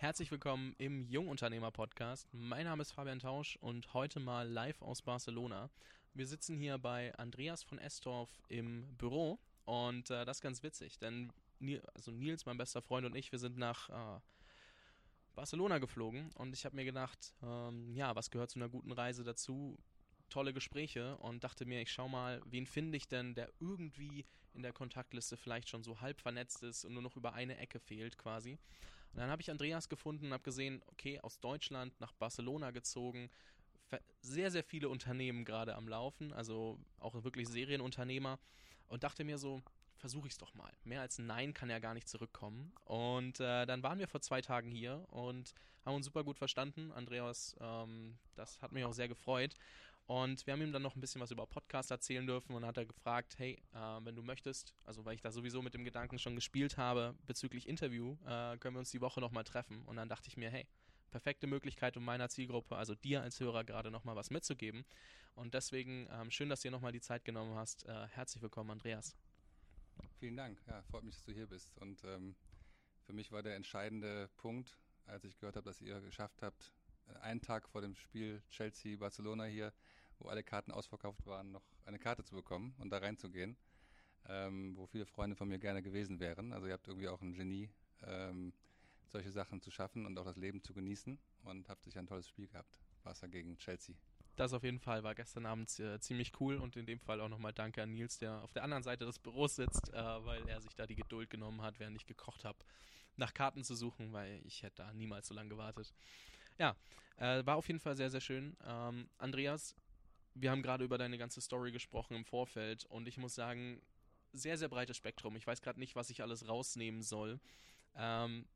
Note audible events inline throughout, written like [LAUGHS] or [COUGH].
Herzlich willkommen im Jungunternehmer-Podcast. Mein Name ist Fabian Tausch und heute mal live aus Barcelona. Wir sitzen hier bei Andreas von Estorf im Büro und äh, das ist ganz witzig, denn also Nils, mein bester Freund und ich, wir sind nach äh, Barcelona geflogen und ich habe mir gedacht, ähm, ja, was gehört zu einer guten Reise dazu? tolle Gespräche und dachte mir, ich schau mal, wen finde ich denn, der irgendwie in der Kontaktliste vielleicht schon so halb vernetzt ist und nur noch über eine Ecke fehlt quasi. Und dann habe ich Andreas gefunden und habe gesehen, okay, aus Deutschland nach Barcelona gezogen, sehr, sehr viele Unternehmen gerade am Laufen, also auch wirklich Serienunternehmer und dachte mir so, versuche ich es doch mal. Mehr als Nein kann ja gar nicht zurückkommen. Und äh, dann waren wir vor zwei Tagen hier und haben uns super gut verstanden. Andreas, ähm, das hat mich auch sehr gefreut. Und wir haben ihm dann noch ein bisschen was über Podcast erzählen dürfen und hat er gefragt, hey, äh, wenn du möchtest, also weil ich da sowieso mit dem Gedanken schon gespielt habe, bezüglich Interview, äh, können wir uns die Woche nochmal treffen. Und dann dachte ich mir, hey, perfekte Möglichkeit, um meiner Zielgruppe, also dir als Hörer, gerade nochmal was mitzugeben. Und deswegen ähm, schön, dass du dir nochmal die Zeit genommen hast. Äh, herzlich willkommen, Andreas. Vielen Dank. Ja, freut mich, dass du hier bist. Und ähm, für mich war der entscheidende Punkt, als ich gehört habe, dass ihr geschafft habt, einen Tag vor dem Spiel Chelsea-Barcelona hier, wo alle Karten ausverkauft waren, noch eine Karte zu bekommen und da reinzugehen, ähm, wo viele Freunde von mir gerne gewesen wären. Also ihr habt irgendwie auch ein Genie, ähm, solche Sachen zu schaffen und auch das Leben zu genießen und habt sich ein tolles Spiel gehabt. Barca gegen Chelsea. Das auf jeden Fall war gestern Abend äh, ziemlich cool und in dem Fall auch nochmal danke an Nils, der auf der anderen Seite des Büros sitzt, äh, weil er sich da die Geduld genommen hat, während ich gekocht habe, nach Karten zu suchen, weil ich hätte da niemals so lange gewartet. Ja, äh, war auf jeden Fall sehr, sehr schön. Ähm, Andreas, wir haben gerade über deine ganze Story gesprochen im Vorfeld und ich muss sagen, sehr, sehr breites Spektrum. Ich weiß gerade nicht, was ich alles rausnehmen soll. Ähm,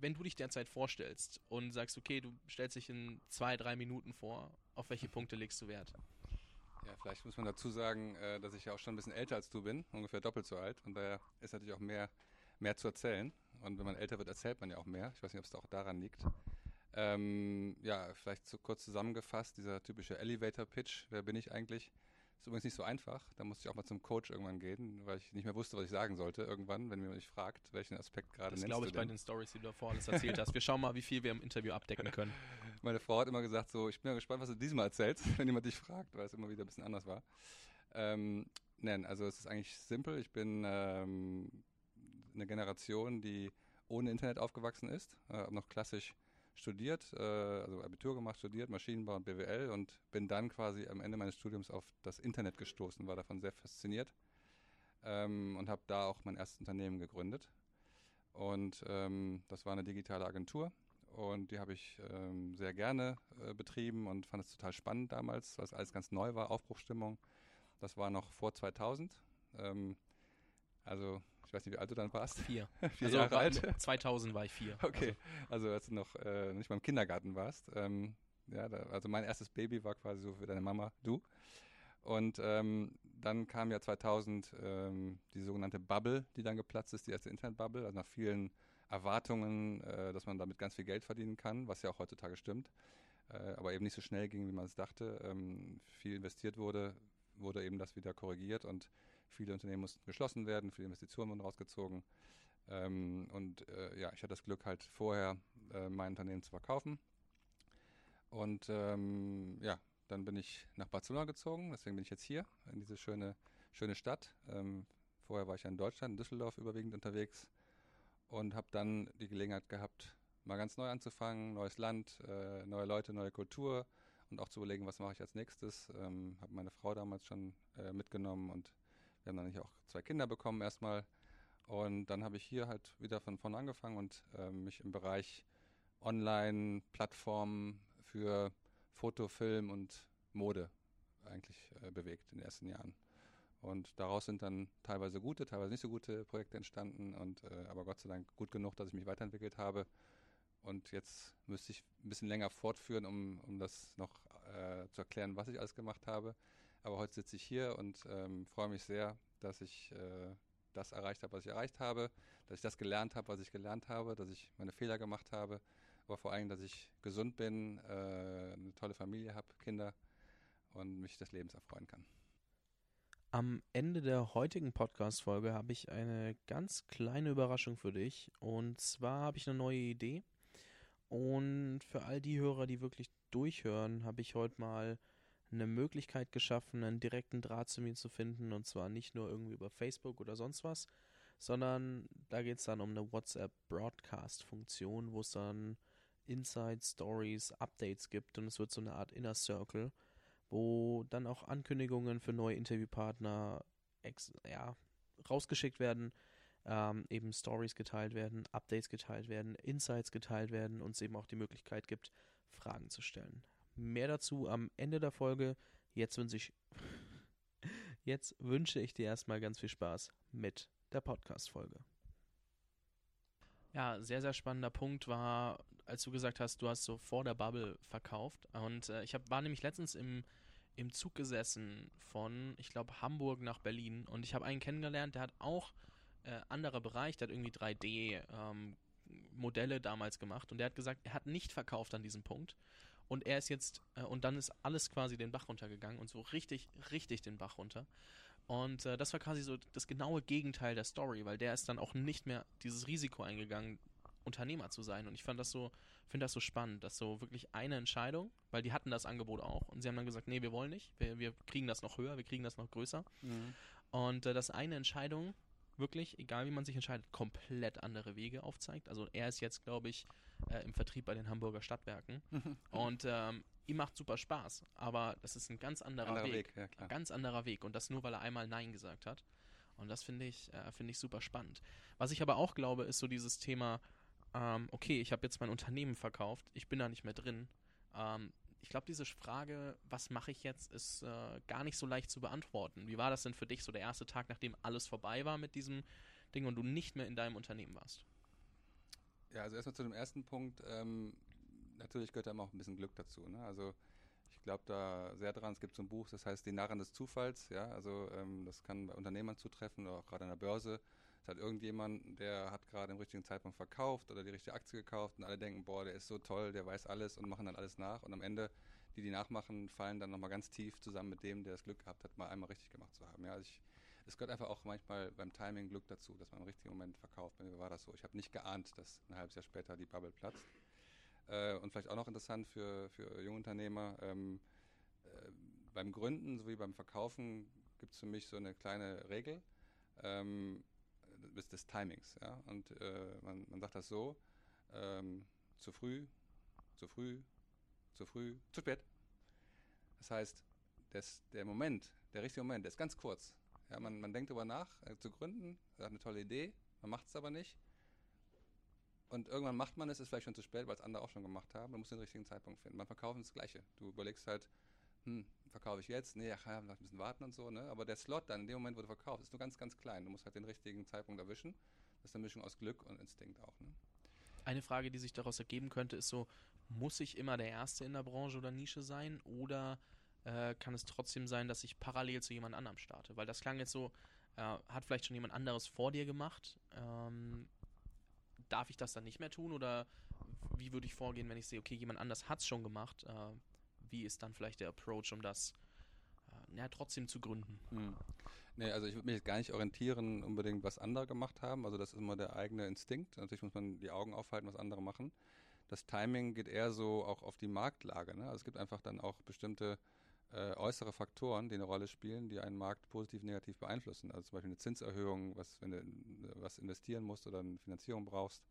wenn du dich derzeit vorstellst und sagst, okay, du stellst dich in zwei, drei Minuten vor, auf welche [LAUGHS] Punkte legst du Wert? Ja, vielleicht muss man dazu sagen, äh, dass ich ja auch schon ein bisschen älter als du bin, ungefähr doppelt so alt. Und daher ist natürlich auch mehr, mehr zu erzählen. Und wenn man älter wird, erzählt man ja auch mehr. Ich weiß nicht, ob es auch daran liegt. Ähm, ja, vielleicht zu, kurz zusammengefasst, dieser typische Elevator-Pitch, wer bin ich eigentlich? Ist übrigens nicht so einfach. Da musste ich auch mal zum Coach irgendwann gehen, weil ich nicht mehr wusste, was ich sagen sollte. Irgendwann, wenn mir mich fragt, welchen Aspekt gerade Das glaube ich bei den Stories, die du davor alles erzählt hast. Wir schauen mal, wie viel wir im Interview abdecken können. [LAUGHS] Meine Frau hat immer gesagt, so, ich bin ja gespannt, was du diesmal erzählst, [LAUGHS] wenn jemand dich fragt, weil es immer wieder ein bisschen anders war. Ähm, nein, also es ist eigentlich simpel. Ich bin ähm, eine Generation, die ohne Internet aufgewachsen ist, äh, noch klassisch studiert, äh, also Abitur gemacht, studiert, Maschinenbau und BWL und bin dann quasi am Ende meines Studiums auf das Internet gestoßen, war davon sehr fasziniert ähm, und habe da auch mein erstes Unternehmen gegründet. Und ähm, das war eine digitale Agentur und die habe ich ähm, sehr gerne äh, betrieben und fand es total spannend damals, weil es alles ganz neu war, Aufbruchstimmung. Das war noch vor 2000. Ähm, also, ich weiß nicht, wie alt du dann warst. Vier. [LAUGHS] vier also Jahre alt. 2000 war ich vier. [LAUGHS] Okay, also, also als du noch äh, nicht mal im Kindergarten warst. Ähm, ja, da, also mein erstes Baby war quasi so für deine Mama, du. Und ähm, dann kam ja 2000 ähm, die sogenannte Bubble, die dann geplatzt ist, die erste Internetbubble, also nach vielen Erwartungen, äh, dass man damit ganz viel Geld verdienen kann, was ja auch heutzutage stimmt, äh, aber eben nicht so schnell ging, wie man es dachte. Ähm, viel investiert wurde, wurde eben das wieder korrigiert und viele Unternehmen mussten geschlossen werden, viele Investitionen wurden rausgezogen. Ähm, und äh, ja, ich hatte das Glück, halt vorher äh, mein Unternehmen zu verkaufen. Und ähm, ja, dann bin ich nach Barcelona gezogen, deswegen bin ich jetzt hier in diese schöne, schöne Stadt. Ähm, vorher war ich ja in Deutschland, in Düsseldorf überwiegend unterwegs und habe dann die Gelegenheit gehabt, mal ganz neu anzufangen, neues Land, äh, neue Leute, neue Kultur und auch zu überlegen, was mache ich als nächstes. Ähm, habe meine Frau damals schon äh, mitgenommen und wir haben dann auch zwei Kinder bekommen erstmal. Und dann habe ich hier halt wieder von vorne angefangen und äh, mich im Bereich Online-Plattformen für Foto, Film und Mode eigentlich äh, bewegt in den ersten Jahren. Und daraus sind dann teilweise gute, teilweise nicht so gute Projekte entstanden und äh, aber Gott sei Dank gut genug, dass ich mich weiterentwickelt habe und jetzt müsste ich ein bisschen länger fortführen, um, um das noch äh, zu erklären, was ich alles gemacht habe. Aber heute sitze ich hier und ähm, freue mich sehr, dass ich äh, das erreicht habe, was ich erreicht habe, dass ich das gelernt habe, was ich gelernt habe, dass ich meine Fehler gemacht habe, aber vor allem, dass ich gesund bin, äh, eine tolle Familie habe, Kinder und mich des Lebens erfreuen kann. Am Ende der heutigen Podcast-Folge habe ich eine ganz kleine Überraschung für dich. Und zwar habe ich eine neue Idee. Und für all die Hörer, die wirklich durchhören, habe ich heute mal eine Möglichkeit geschaffen, einen direkten Draht zu mir zu finden. Und zwar nicht nur irgendwie über Facebook oder sonst was, sondern da geht es dann um eine WhatsApp-Broadcast-Funktion, wo es dann Inside Stories, Updates gibt und es wird so eine Art Inner Circle, wo dann auch Ankündigungen für neue Interviewpartner ja, rausgeschickt werden, ähm, eben Stories geteilt werden, Updates geteilt werden, Insights geteilt werden und es eben auch die Möglichkeit gibt, Fragen zu stellen. Mehr dazu am Ende der Folge. Jetzt wünsche ich, [LAUGHS] jetzt wünsche ich dir erstmal ganz viel Spaß mit der Podcast-Folge. Ja, sehr, sehr spannender Punkt war, als du gesagt hast, du hast so vor der Bubble verkauft. Und äh, ich hab, war nämlich letztens im, im Zug gesessen von, ich glaube, Hamburg nach Berlin. Und ich habe einen kennengelernt, der hat auch äh, anderer Bereich, der hat irgendwie 3D ähm, Modelle damals gemacht. Und der hat gesagt, er hat nicht verkauft an diesem Punkt. Und er ist jetzt, äh, und dann ist alles quasi den Bach runtergegangen und so richtig, richtig den Bach runter. Und äh, das war quasi so das genaue Gegenteil der Story, weil der ist dann auch nicht mehr dieses Risiko eingegangen, Unternehmer zu sein. Und ich fand das so, finde das so spannend, dass so wirklich eine Entscheidung, weil die hatten das Angebot auch und sie haben dann gesagt, nee, wir wollen nicht, wir, wir kriegen das noch höher, wir kriegen das noch größer. Mhm. Und äh, dass eine Entscheidung wirklich, egal wie man sich entscheidet, komplett andere Wege aufzeigt. Also er ist jetzt, glaube ich, äh, im Vertrieb bei den Hamburger Stadtwerken [LAUGHS] und ähm, ihm macht super Spaß, aber das ist ein ganz anderer, anderer Weg. Weg ja, ganz anderer Weg und das nur, weil er einmal Nein gesagt hat. Und das finde ich, äh, finde ich super spannend. Was ich aber auch glaube, ist so dieses Thema, ähm, okay, ich habe jetzt mein Unternehmen verkauft, ich bin da nicht mehr drin. Ähm, ich glaube, diese Frage, was mache ich jetzt, ist äh, gar nicht so leicht zu beantworten. Wie war das denn für dich so der erste Tag, nachdem alles vorbei war mit diesem Ding und du nicht mehr in deinem Unternehmen warst? Ja, also erstmal zu dem ersten Punkt. Ähm, natürlich gehört da immer auch ein bisschen Glück dazu. Ne? Also ich glaube da sehr dran. Es gibt so ein Buch, das heißt Die Narren des Zufalls. Ja, also ähm, das kann bei Unternehmern zutreffen oder auch gerade an der Börse. Hat irgendjemand, der hat gerade im richtigen Zeitpunkt verkauft oder die richtige Aktie gekauft und alle denken, boah, der ist so toll, der weiß alles und machen dann alles nach. Und am Ende, die, die nachmachen, fallen dann nochmal ganz tief zusammen mit dem, der das Glück gehabt hat, mal einmal richtig gemacht zu haben. Ja, also ich, es gehört einfach auch manchmal beim Timing Glück dazu, dass man im richtigen Moment verkauft. Bei mir war das so. Ich habe nicht geahnt, dass ein halbes Jahr später die Bubble platzt. Äh, und vielleicht auch noch interessant für, für Jungunternehmer, ähm, äh, beim Gründen sowie beim Verkaufen gibt es für mich so eine kleine Regel ähm, des, des, Timings. Ja? Und äh, man, man, sagt das so, ähm, zu früh, zu früh, zu früh, zu spät. Das heißt, das, der Moment, der richtige Moment, der ist ganz kurz. Ja, man, man denkt darüber nach, äh, zu gründen, hat eine tolle Idee, man macht es aber nicht. Und irgendwann macht man es, ist vielleicht schon zu spät, weil es andere auch schon gemacht haben. Man muss den richtigen Zeitpunkt finden. Beim Verkaufen ist das Gleiche. Du überlegst halt, hm, verkaufe ich jetzt? Nee, ach ja, ein bisschen warten und so, ne? Aber der Slot dann, in dem Moment, wo du verkaufst, ist nur ganz, ganz klein. Du musst halt den richtigen Zeitpunkt erwischen. Das ist eine Mischung aus Glück und Instinkt auch, ne? Eine Frage, die sich daraus ergeben könnte, ist so, muss ich immer der Erste in der Branche oder Nische sein? Oder äh, kann es trotzdem sein, dass ich parallel zu jemand anderem starte? Weil das klang jetzt so, äh, hat vielleicht schon jemand anderes vor dir gemacht. Ähm, darf ich das dann nicht mehr tun? Oder wie würde ich vorgehen, wenn ich sehe, okay, jemand anders hat es schon gemacht? Äh, wie ist dann vielleicht der Approach, um das äh, ja, trotzdem zu gründen? Hm. Nee, also ich würde mich jetzt gar nicht orientieren, unbedingt, was andere gemacht haben. Also das ist immer der eigene Instinkt. Natürlich muss man die Augen aufhalten, was andere machen. Das Timing geht eher so auch auf die Marktlage. Ne? Also es gibt einfach dann auch bestimmte äh, äußere Faktoren, die eine Rolle spielen, die einen Markt positiv, negativ beeinflussen. Also zum Beispiel eine Zinserhöhung, was, wenn du was investieren musst oder eine Finanzierung brauchst.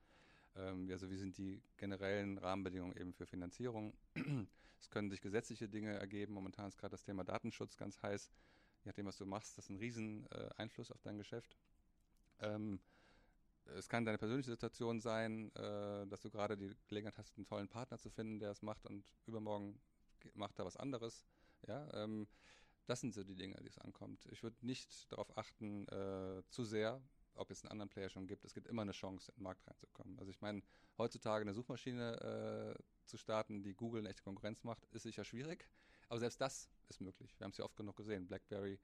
Ähm, also wie sind die generellen Rahmenbedingungen eben für Finanzierung? Es können sich gesetzliche Dinge ergeben. Momentan ist gerade das Thema Datenschutz ganz heiß. Je nachdem, was du machst, das ist ein riesen äh, Einfluss auf dein Geschäft. Ähm, es kann deine persönliche Situation sein, äh, dass du gerade die Gelegenheit hast, einen tollen Partner zu finden, der es macht und übermorgen macht er was anderes. Ja, ähm, das sind so die Dinge, die es ankommt. Ich würde nicht darauf achten, äh, zu sehr, ob es einen anderen Player schon gibt. Es gibt immer eine Chance, in den Markt reinzukommen. Also ich meine, heutzutage eine Suchmaschine äh, zu starten, die Google eine echte Konkurrenz macht, ist sicher schwierig. Aber selbst das ist möglich. Wir haben es ja oft genug gesehen. BlackBerry,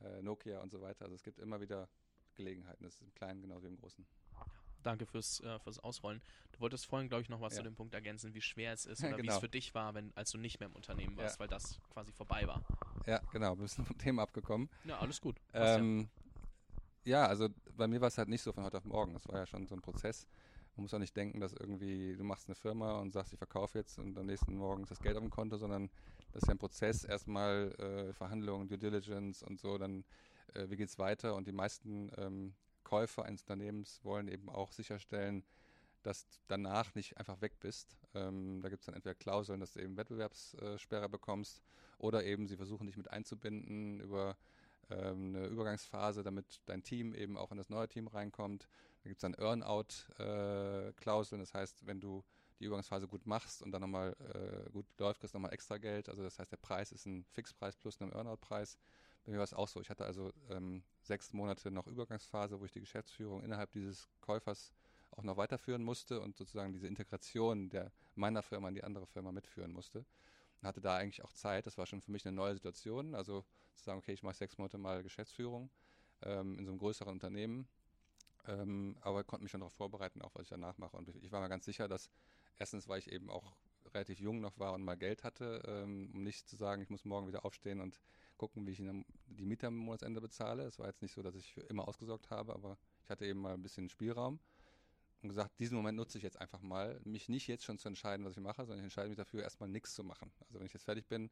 äh, Nokia und so weiter. Also es gibt immer wieder Gelegenheiten. Das ist im Kleinen genauso wie im Großen. Danke fürs, äh, fürs Ausrollen. Du wolltest vorhin, glaube ich, noch was ja. zu dem Punkt ergänzen, wie schwer es ist [LAUGHS] oder genau. wie es genau. für dich war, wenn, als du nicht mehr im Unternehmen warst, ja. weil das quasi vorbei war. Ja, genau. Wir sind vom Thema abgekommen. Ja, alles gut. Ähm, ja. also bei mir war es halt nicht so von heute auf morgen. Es war ja schon so ein Prozess. Man muss auch nicht denken, dass irgendwie du machst eine Firma und sagst, ich verkaufe jetzt und am nächsten Morgen ist das Geld auf dem Konto, sondern das ist ja ein Prozess, erstmal äh, Verhandlungen, Due Diligence und so, dann äh, wie geht es weiter und die meisten ähm, Käufer eines Unternehmens wollen eben auch sicherstellen, dass du danach nicht einfach weg bist. Ähm, da gibt es dann entweder Klauseln, dass du eben Wettbewerbssperre bekommst oder eben sie versuchen dich mit einzubinden über ähm, eine Übergangsphase, damit dein Team eben auch in das neue Team reinkommt. Da gibt es dann Earn-out-Klauseln, das heißt, wenn du die Übergangsphase gut machst und dann nochmal äh, gut läuft, kriegst du nochmal extra Geld. Also das heißt, der Preis ist ein Fixpreis plus ein Earnout-Preis. Bei mir war es auch so. Ich hatte also ähm, sechs Monate noch Übergangsphase, wo ich die Geschäftsführung innerhalb dieses Käufers auch noch weiterführen musste und sozusagen diese Integration der meiner Firma in die andere Firma mitführen musste. Und hatte da eigentlich auch Zeit. Das war schon für mich eine neue Situation. Also zu sagen, okay, ich mache sechs Monate mal Geschäftsführung ähm, in so einem größeren Unternehmen. Ähm, aber konnte mich schon darauf vorbereiten, auch was ich danach mache. Und ich war mir ganz sicher, dass erstens, weil ich eben auch relativ jung noch war und mal Geld hatte, ähm, um nicht zu sagen, ich muss morgen wieder aufstehen und gucken, wie ich die Miete am Monatsende bezahle. Es war jetzt nicht so, dass ich für immer ausgesorgt habe, aber ich hatte eben mal ein bisschen Spielraum und gesagt, diesen Moment nutze ich jetzt einfach mal, mich nicht jetzt schon zu entscheiden, was ich mache, sondern ich entscheide mich dafür, erstmal nichts zu machen. Also wenn ich jetzt fertig bin,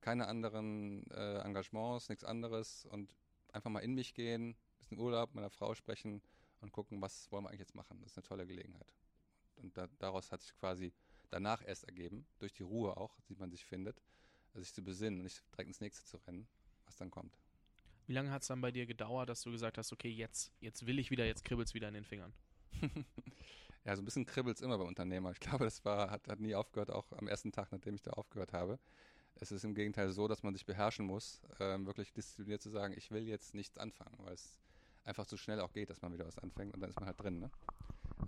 keine anderen äh, Engagements, nichts anderes und einfach mal in mich gehen, ein bisschen Urlaub, meiner Frau sprechen und gucken, was wollen wir eigentlich jetzt machen. Das ist eine tolle Gelegenheit. Und da, daraus hat sich quasi danach erst ergeben, durch die Ruhe auch, die man sich findet, sich zu besinnen und nicht direkt ins nächste zu rennen, was dann kommt. Wie lange hat es dann bei dir gedauert, dass du gesagt hast, okay, jetzt, jetzt will ich wieder, jetzt kribbelt es wieder in den Fingern? [LAUGHS] ja, so ein bisschen kribbelt es immer bei Unternehmern. Ich glaube, das war, hat, hat nie aufgehört, auch am ersten Tag, nachdem ich da aufgehört habe. Es ist im Gegenteil so, dass man sich beherrschen muss, ähm, wirklich diszipliniert zu sagen, ich will jetzt nichts anfangen, weil es einfach zu schnell auch geht, dass man wieder was anfängt und dann ist man halt drin. Ne?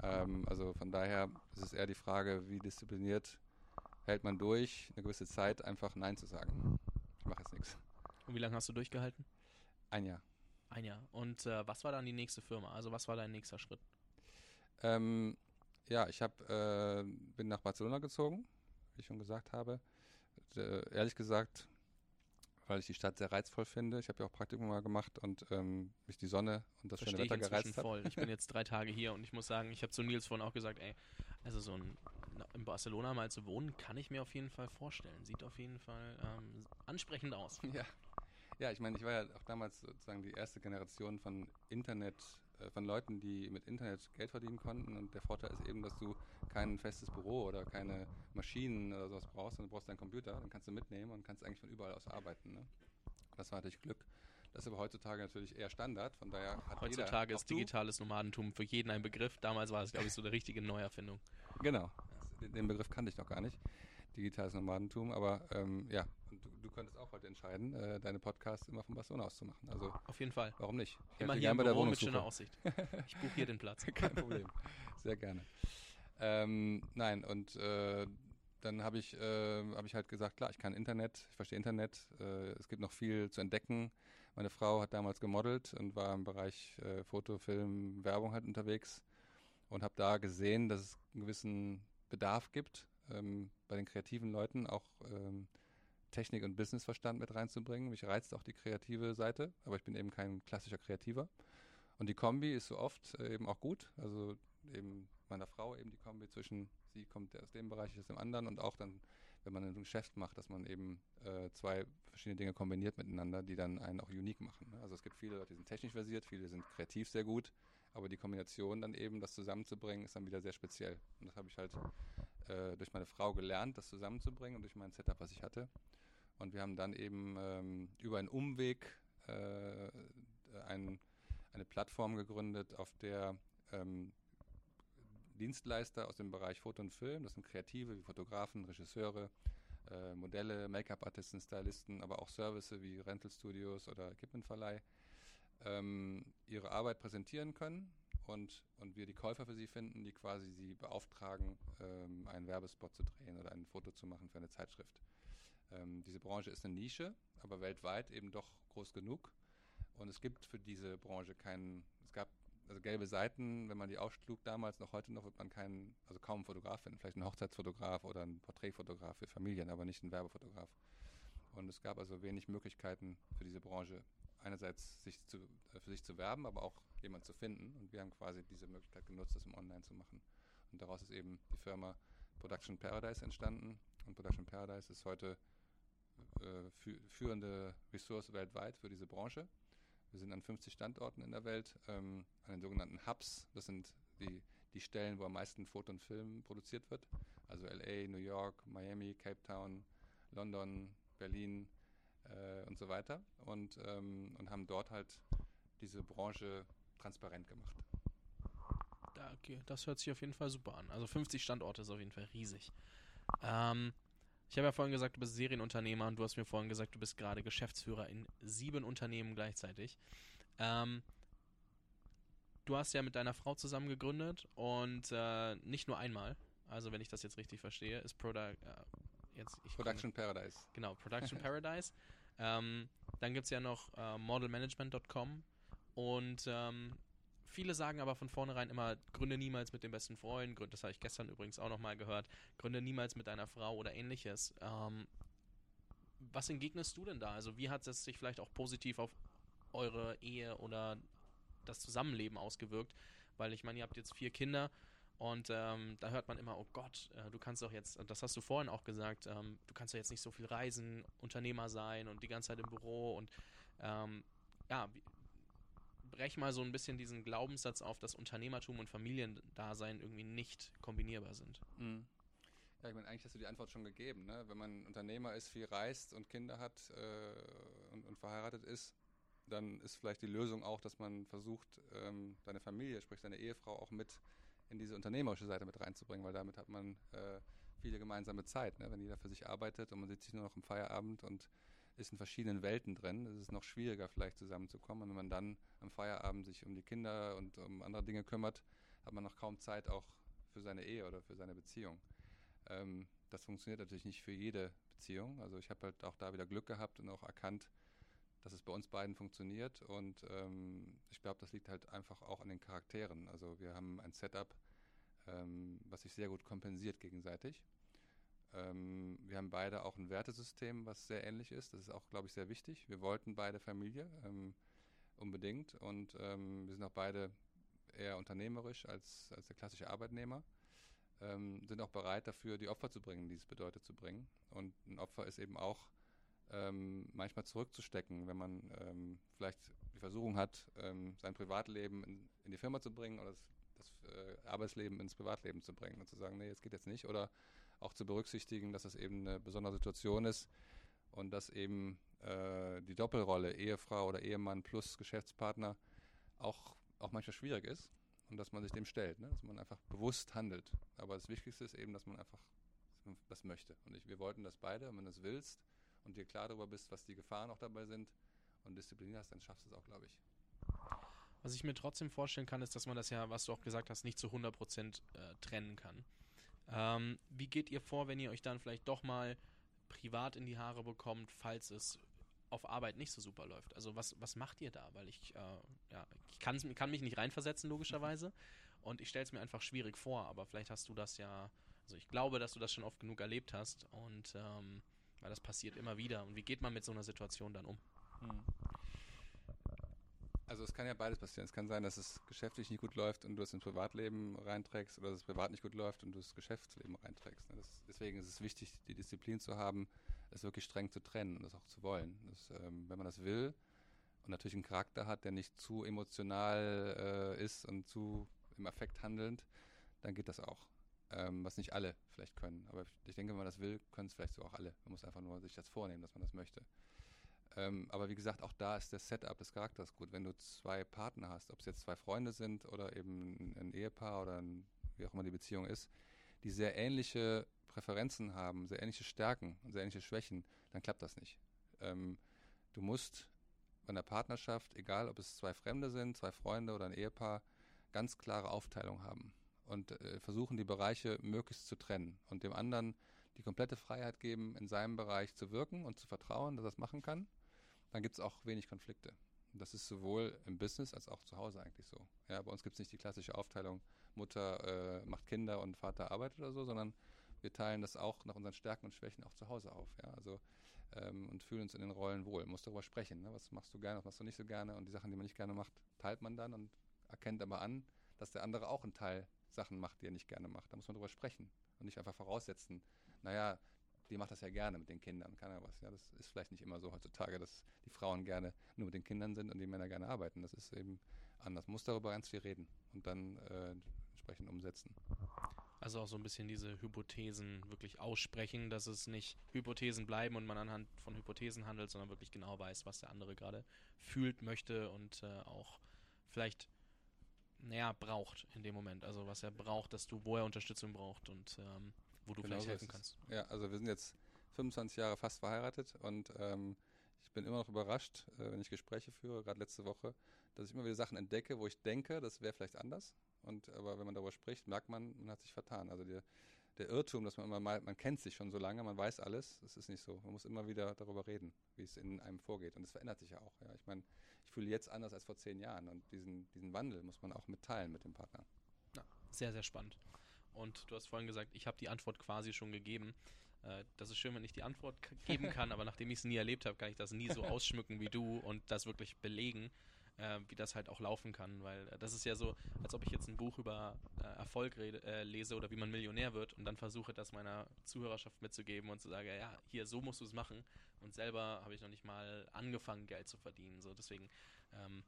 Ähm, also von daher ist es eher die Frage, wie diszipliniert hält man durch, eine gewisse Zeit einfach Nein zu sagen. Ich mache jetzt nichts. Und wie lange hast du durchgehalten? Ein Jahr. Ein Jahr. Und äh, was war dann die nächste Firma? Also was war dein nächster Schritt? Ähm, ja, ich hab, äh, bin nach Barcelona gezogen, wie ich schon gesagt habe. Äh, ehrlich gesagt, weil ich die Stadt sehr reizvoll finde. Ich habe ja auch Praktikum mal gemacht und ähm, mich die Sonne und das Versteh schöne Wetter gereizt voll. Ich bin [LAUGHS] jetzt drei Tage hier und ich muss sagen, ich habe zu Nils vorhin auch gesagt, ey, also so ein in Barcelona mal zu wohnen, kann ich mir auf jeden Fall vorstellen. Sieht auf jeden Fall ähm, ansprechend aus. Ja. Ja, ich meine, ich war ja auch damals sozusagen die erste Generation von Internet, von Leuten, die mit Internet Geld verdienen konnten. Und der Vorteil ist eben, dass du kein festes Büro oder keine Maschinen oder sowas brauchst, sondern du brauchst deinen Computer, dann kannst du mitnehmen und kannst eigentlich von überall aus arbeiten. Ne? Das war natürlich Glück. Das ist aber heutzutage natürlich eher Standard, von daher hat Heutzutage jeder, ist digitales Nomadentum für jeden ein Begriff. Damals war es, glaube ich, so eine richtige Neuerfindung. Genau, den Begriff kannte ich noch gar nicht, digitales Nomadentum, aber ähm, ja, und du, du, könntest auch heute entscheiden, äh, deine Podcasts immer von Barcelona aus zu machen. Also auf jeden Fall. Warum nicht? Ich immer hier im bei Büro mit schöner Aussicht. Ich buche hier den Platz. [LAUGHS] Kein Problem. Sehr gerne. Ähm, nein, und äh, dann habe ich, äh, hab ich halt gesagt, klar, ich kann Internet, ich verstehe Internet, äh, es gibt noch viel zu entdecken. Meine Frau hat damals gemodelt und war im Bereich äh, Foto, Film, Werbung halt unterwegs und habe da gesehen, dass es einen gewissen Bedarf gibt, ähm, bei den kreativen Leuten auch ähm, Technik und Businessverstand mit reinzubringen. Mich reizt auch die kreative Seite, aber ich bin eben kein klassischer Kreativer. Und die Kombi ist so oft äh, eben auch gut. Also eben meiner Frau eben die Kombi zwischen, sie kommt aus dem Bereich, ich aus dem anderen und auch dann, wenn man ein Geschäft macht, dass man eben äh, zwei verschiedene Dinge kombiniert miteinander, die dann einen auch unique machen. Ne? Also es gibt viele Leute, die sind technisch versiert, viele sind kreativ sehr gut, aber die Kombination dann eben, das zusammenzubringen, ist dann wieder sehr speziell. Und das habe ich halt äh, durch meine Frau gelernt, das zusammenzubringen und durch mein Setup, was ich hatte. Und wir haben dann eben ähm, über einen Umweg äh, ein, eine Plattform gegründet, auf der ähm, Dienstleister aus dem Bereich Foto und Film, das sind Kreative wie Fotografen, Regisseure, äh, Modelle, Make-up-Artisten, Stylisten, aber auch Services wie Rental Studios oder Equipmentverleih, ähm, ihre Arbeit präsentieren können und, und wir die Käufer für sie finden, die quasi sie beauftragen, ähm, einen Werbespot zu drehen oder ein Foto zu machen für eine Zeitschrift. Ähm, diese Branche ist eine Nische, aber weltweit eben doch groß genug. Und es gibt für diese Branche keinen, es gab also gelbe Seiten, wenn man die aufschlug damals, noch heute noch, wird man keinen, also kaum einen Fotograf finden. Vielleicht einen Hochzeitsfotograf oder einen Porträtfotograf für Familien, aber nicht einen Werbefotograf. Und es gab also wenig Möglichkeiten für diese Branche, einerseits sich zu, äh, für sich zu werben, aber auch jemanden zu finden. Und wir haben quasi diese Möglichkeit genutzt, das im Online zu machen. Und daraus ist eben die Firma Production Paradise entstanden. Und Production Paradise ist heute äh, fü führende Ressource weltweit für diese Branche. Wir sind an 50 Standorten in der Welt, ähm, an den sogenannten Hubs. Das sind die, die Stellen, wo am meisten Foto und Film produziert wird. Also LA, New York, Miami, Cape Town, London, Berlin äh, und so weiter. Und, ähm, und haben dort halt diese Branche transparent gemacht. Okay, das hört sich auf jeden Fall super an. Also 50 Standorte ist auf jeden Fall riesig. Ähm, ich habe ja vorhin gesagt, du bist Serienunternehmer und du hast mir vorhin gesagt, du bist gerade Geschäftsführer in sieben Unternehmen gleichzeitig. Ähm, du hast ja mit deiner Frau zusammen gegründet und äh, nicht nur einmal. Also wenn ich das jetzt richtig verstehe, ist Product äh, jetzt Production komme, Paradise. Genau, Production [LAUGHS] Paradise. Ähm, dann gibt es ja noch äh, modelmanagement.com und ähm, viele sagen aber von vornherein immer, gründe niemals mit dem besten Freund, das habe ich gestern übrigens auch nochmal gehört, gründe niemals mit deiner Frau oder ähnliches. Ähm, was entgegnest du denn da? Also wie hat es sich vielleicht auch positiv auf eure Ehe oder das Zusammenleben ausgewirkt? Weil ich meine, ihr habt jetzt vier Kinder und ähm, da hört man immer, oh Gott, äh, du kannst doch jetzt, das hast du vorhin auch gesagt, ähm, du kannst doch jetzt nicht so viel reisen, Unternehmer sein und die ganze Zeit im Büro und ähm, ja, brech mal so ein bisschen diesen Glaubenssatz auf, dass Unternehmertum und Familiendasein irgendwie nicht kombinierbar sind. Mhm. Ja, ich meine, eigentlich hast du die Antwort schon gegeben. Ne? Wenn man Unternehmer ist, viel reist und Kinder hat äh, und, und, verheiratet ist, dann ist vielleicht die Lösung auch, dass man versucht, ähm, deine Familie, sprich deine Ehefrau, auch mit in diese unternehmerische Seite mit reinzubringen, weil damit hat man äh, viele gemeinsame Zeit. Ne? Wenn jeder für sich arbeitet und man sitzt sich nur noch im Feierabend und ist in verschiedenen Welten drin. Es ist noch schwieriger vielleicht zusammenzukommen. Und wenn man dann am Feierabend sich um die Kinder und um andere Dinge kümmert, hat man noch kaum Zeit auch für seine Ehe oder für seine Beziehung. Ähm, das funktioniert natürlich nicht für jede Beziehung. Also ich habe halt auch da wieder Glück gehabt und auch erkannt, dass es bei uns beiden funktioniert. Und ähm, ich glaube, das liegt halt einfach auch an den Charakteren. Also wir haben ein Setup, ähm, was sich sehr gut kompensiert gegenseitig. Ähm, wir haben beide auch ein Wertesystem, was sehr ähnlich ist. Das ist auch, glaube ich, sehr wichtig. Wir wollten beide Familie ähm, unbedingt und ähm, wir sind auch beide eher unternehmerisch als, als der klassische Arbeitnehmer. Ähm, sind auch bereit dafür, die Opfer zu bringen, die es bedeutet zu bringen. Und ein Opfer ist eben auch ähm, manchmal zurückzustecken, wenn man ähm, vielleicht die Versuchung hat, sein Privatleben in, in, die Firma zu bringen oder das, das äh, Arbeitsleben ins Privatleben zu bringen und zu sagen, nee, es geht jetzt nicht. Oder auch zu berücksichtigen, dass es eben eine besondere Situation ist und dass eben äh, die Doppelrolle Ehefrau oder Ehemann plus Geschäftspartner auch, auch manchmal schwierig ist und dass man sich dem stellt, ne? dass man einfach bewusst handelt. Aber das Wichtigste ist eben, dass man einfach das möchte. Und ich, wir wollten das beide, wenn du es willst und dir klar darüber bist, was die Gefahren auch dabei sind und Disziplin hast, dann schaffst du es auch, glaube ich. Was ich mir trotzdem vorstellen kann, ist, dass man das ja, was du auch gesagt hast, nicht zu 100% äh, trennen kann. Ähm, wie geht ihr vor, wenn ihr euch dann vielleicht doch mal privat in die Haare bekommt, falls es auf Arbeit nicht so super läuft? Also was, was macht ihr da? Weil ich, äh, ja, ich kann, kann mich nicht reinversetzen, logischerweise. Und ich stelle es mir einfach schwierig vor, aber vielleicht hast du das ja, also ich glaube, dass du das schon oft genug erlebt hast und ähm, weil das passiert immer wieder. Und wie geht man mit so einer Situation dann um? Hm. Also es kann ja beides passieren. Es kann sein, dass es geschäftlich nicht gut läuft und du es ins Privatleben reinträgst oder dass es privat nicht gut läuft und du es Geschäftsleben reinträgst. Das, deswegen ist es wichtig, die Disziplin zu haben, es wirklich streng zu trennen und das auch zu wollen. Das, ähm, wenn man das will und natürlich einen Charakter hat, der nicht zu emotional äh, ist und zu im Affekt handelnd, dann geht das auch. Ähm, was nicht alle vielleicht können. Aber ich denke, wenn man das will, können es vielleicht so auch alle. Man muss einfach nur sich das vornehmen, dass man das möchte. Ähm, aber wie gesagt, auch da ist das Setup des Charakters gut. Wenn du zwei Partner hast, ob es jetzt zwei Freunde sind oder eben ein Ehepaar oder ein, wie auch immer die Beziehung ist, die sehr ähnliche Präferenzen haben, sehr ähnliche Stärken sehr ähnliche Schwächen, dann klappt das nicht. Ähm, du musst bei einer Partnerschaft, egal ob es zwei Fremde sind, zwei Freunde oder ein Ehepaar, ganz klare Aufteilung haben und äh, versuchen, die Bereiche möglichst zu trennen und dem anderen die komplette Freiheit geben, in seinem Bereich zu wirken und zu vertrauen, dass er es machen kann dann gibt es auch wenig Konflikte. Das ist sowohl im Business als auch zu Hause eigentlich so. Ja, bei uns gibt es nicht die klassische Aufteilung, Mutter äh, macht Kinder und Vater arbeitet oder so, sondern wir teilen das auch nach unseren Stärken und Schwächen auch zu Hause auf. Ja, also ähm, und fühlen uns in den Rollen wohl. Muss darüber sprechen. Ne? Was machst du gerne, was machst du nicht so gerne? Und die Sachen, die man nicht gerne macht, teilt man dann und erkennt aber an, dass der andere auch einen Teil Sachen macht, die er nicht gerne macht. Da muss man drüber sprechen und nicht einfach voraussetzen, naja, die macht das ja gerne mit den Kindern, kann ja was. Ja, das ist vielleicht nicht immer so heutzutage, dass die Frauen gerne nur mit den Kindern sind und die Männer gerne arbeiten. Das ist eben anders. Muss darüber ganz viel reden und dann äh, entsprechend umsetzen. Also auch so ein bisschen diese Hypothesen wirklich aussprechen, dass es nicht Hypothesen bleiben und man anhand von Hypothesen handelt, sondern wirklich genau weiß, was der andere gerade fühlt, möchte und äh, auch vielleicht naja, braucht in dem Moment. Also was er braucht, dass du, wo er Unterstützung braucht und ähm, wo du genau vielleicht helfen kannst. Ja, also wir sind jetzt 25 Jahre fast verheiratet und ähm, ich bin immer noch überrascht, äh, wenn ich Gespräche führe, gerade letzte Woche, dass ich immer wieder Sachen entdecke, wo ich denke, das wäre vielleicht anders. Und aber wenn man darüber spricht, merkt man, man hat sich vertan. Also der, der Irrtum, dass man immer mal, man kennt sich schon so lange, man weiß alles, das ist nicht so. Man muss immer wieder darüber reden, wie es in einem vorgeht. Und es verändert sich ja auch. Ja. Ich meine, ich fühle jetzt anders als vor zehn Jahren und diesen, diesen Wandel muss man auch mitteilen mit dem Partner. Ja, sehr, sehr spannend. Und du hast vorhin gesagt, ich habe die Antwort quasi schon gegeben. Äh, das ist schön, wenn ich die Antwort geben kann, aber nachdem ich es nie erlebt habe, kann ich das nie so [LAUGHS] ausschmücken wie du und das wirklich belegen, äh, wie das halt auch laufen kann. Weil äh, das ist ja so, als ob ich jetzt ein Buch über äh, Erfolg rede, äh, lese oder wie man Millionär wird und dann versuche, das meiner Zuhörerschaft mitzugeben und zu sagen, ja, hier, so musst du es machen. Und selber habe ich noch nicht mal angefangen, Geld zu verdienen. So, deswegen ähm,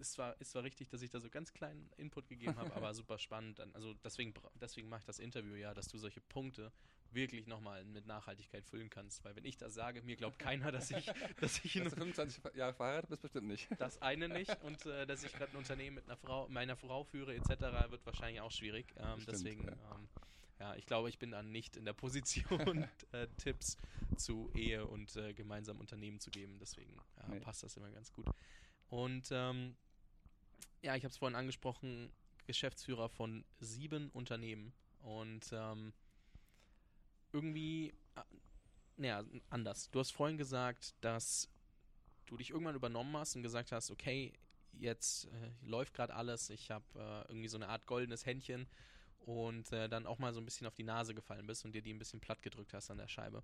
ist zwar, ist zwar richtig, dass ich da so ganz kleinen Input gegeben habe, aber [LAUGHS] super spannend. Also deswegen, deswegen mache ich das Interview ja, dass du solche Punkte wirklich nochmal mit Nachhaltigkeit füllen kannst. Weil wenn ich das sage, mir glaubt keiner, dass ich, [LAUGHS] dass ich dass du 25 Jahre [LAUGHS] verheiratet bist, bestimmt nicht. Das eine nicht und äh, dass ich gerade ein Unternehmen mit einer Frau, meiner Frau führe etc. wird wahrscheinlich auch schwierig. Ähm, Stimmt, deswegen, ja. Ähm, ja. ich glaube, ich bin dann nicht in der Position, äh, Tipps zu Ehe und äh, gemeinsamen Unternehmen zu geben. Deswegen ja, nee. passt das immer ganz gut. Und ähm, ja, ich habe es vorhin angesprochen, Geschäftsführer von sieben Unternehmen. Und ähm, irgendwie, äh, naja, anders. Du hast vorhin gesagt, dass du dich irgendwann übernommen hast und gesagt hast, okay, jetzt äh, läuft gerade alles, ich habe äh, irgendwie so eine Art goldenes Händchen und äh, dann auch mal so ein bisschen auf die Nase gefallen bist und dir die ein bisschen platt gedrückt hast an der Scheibe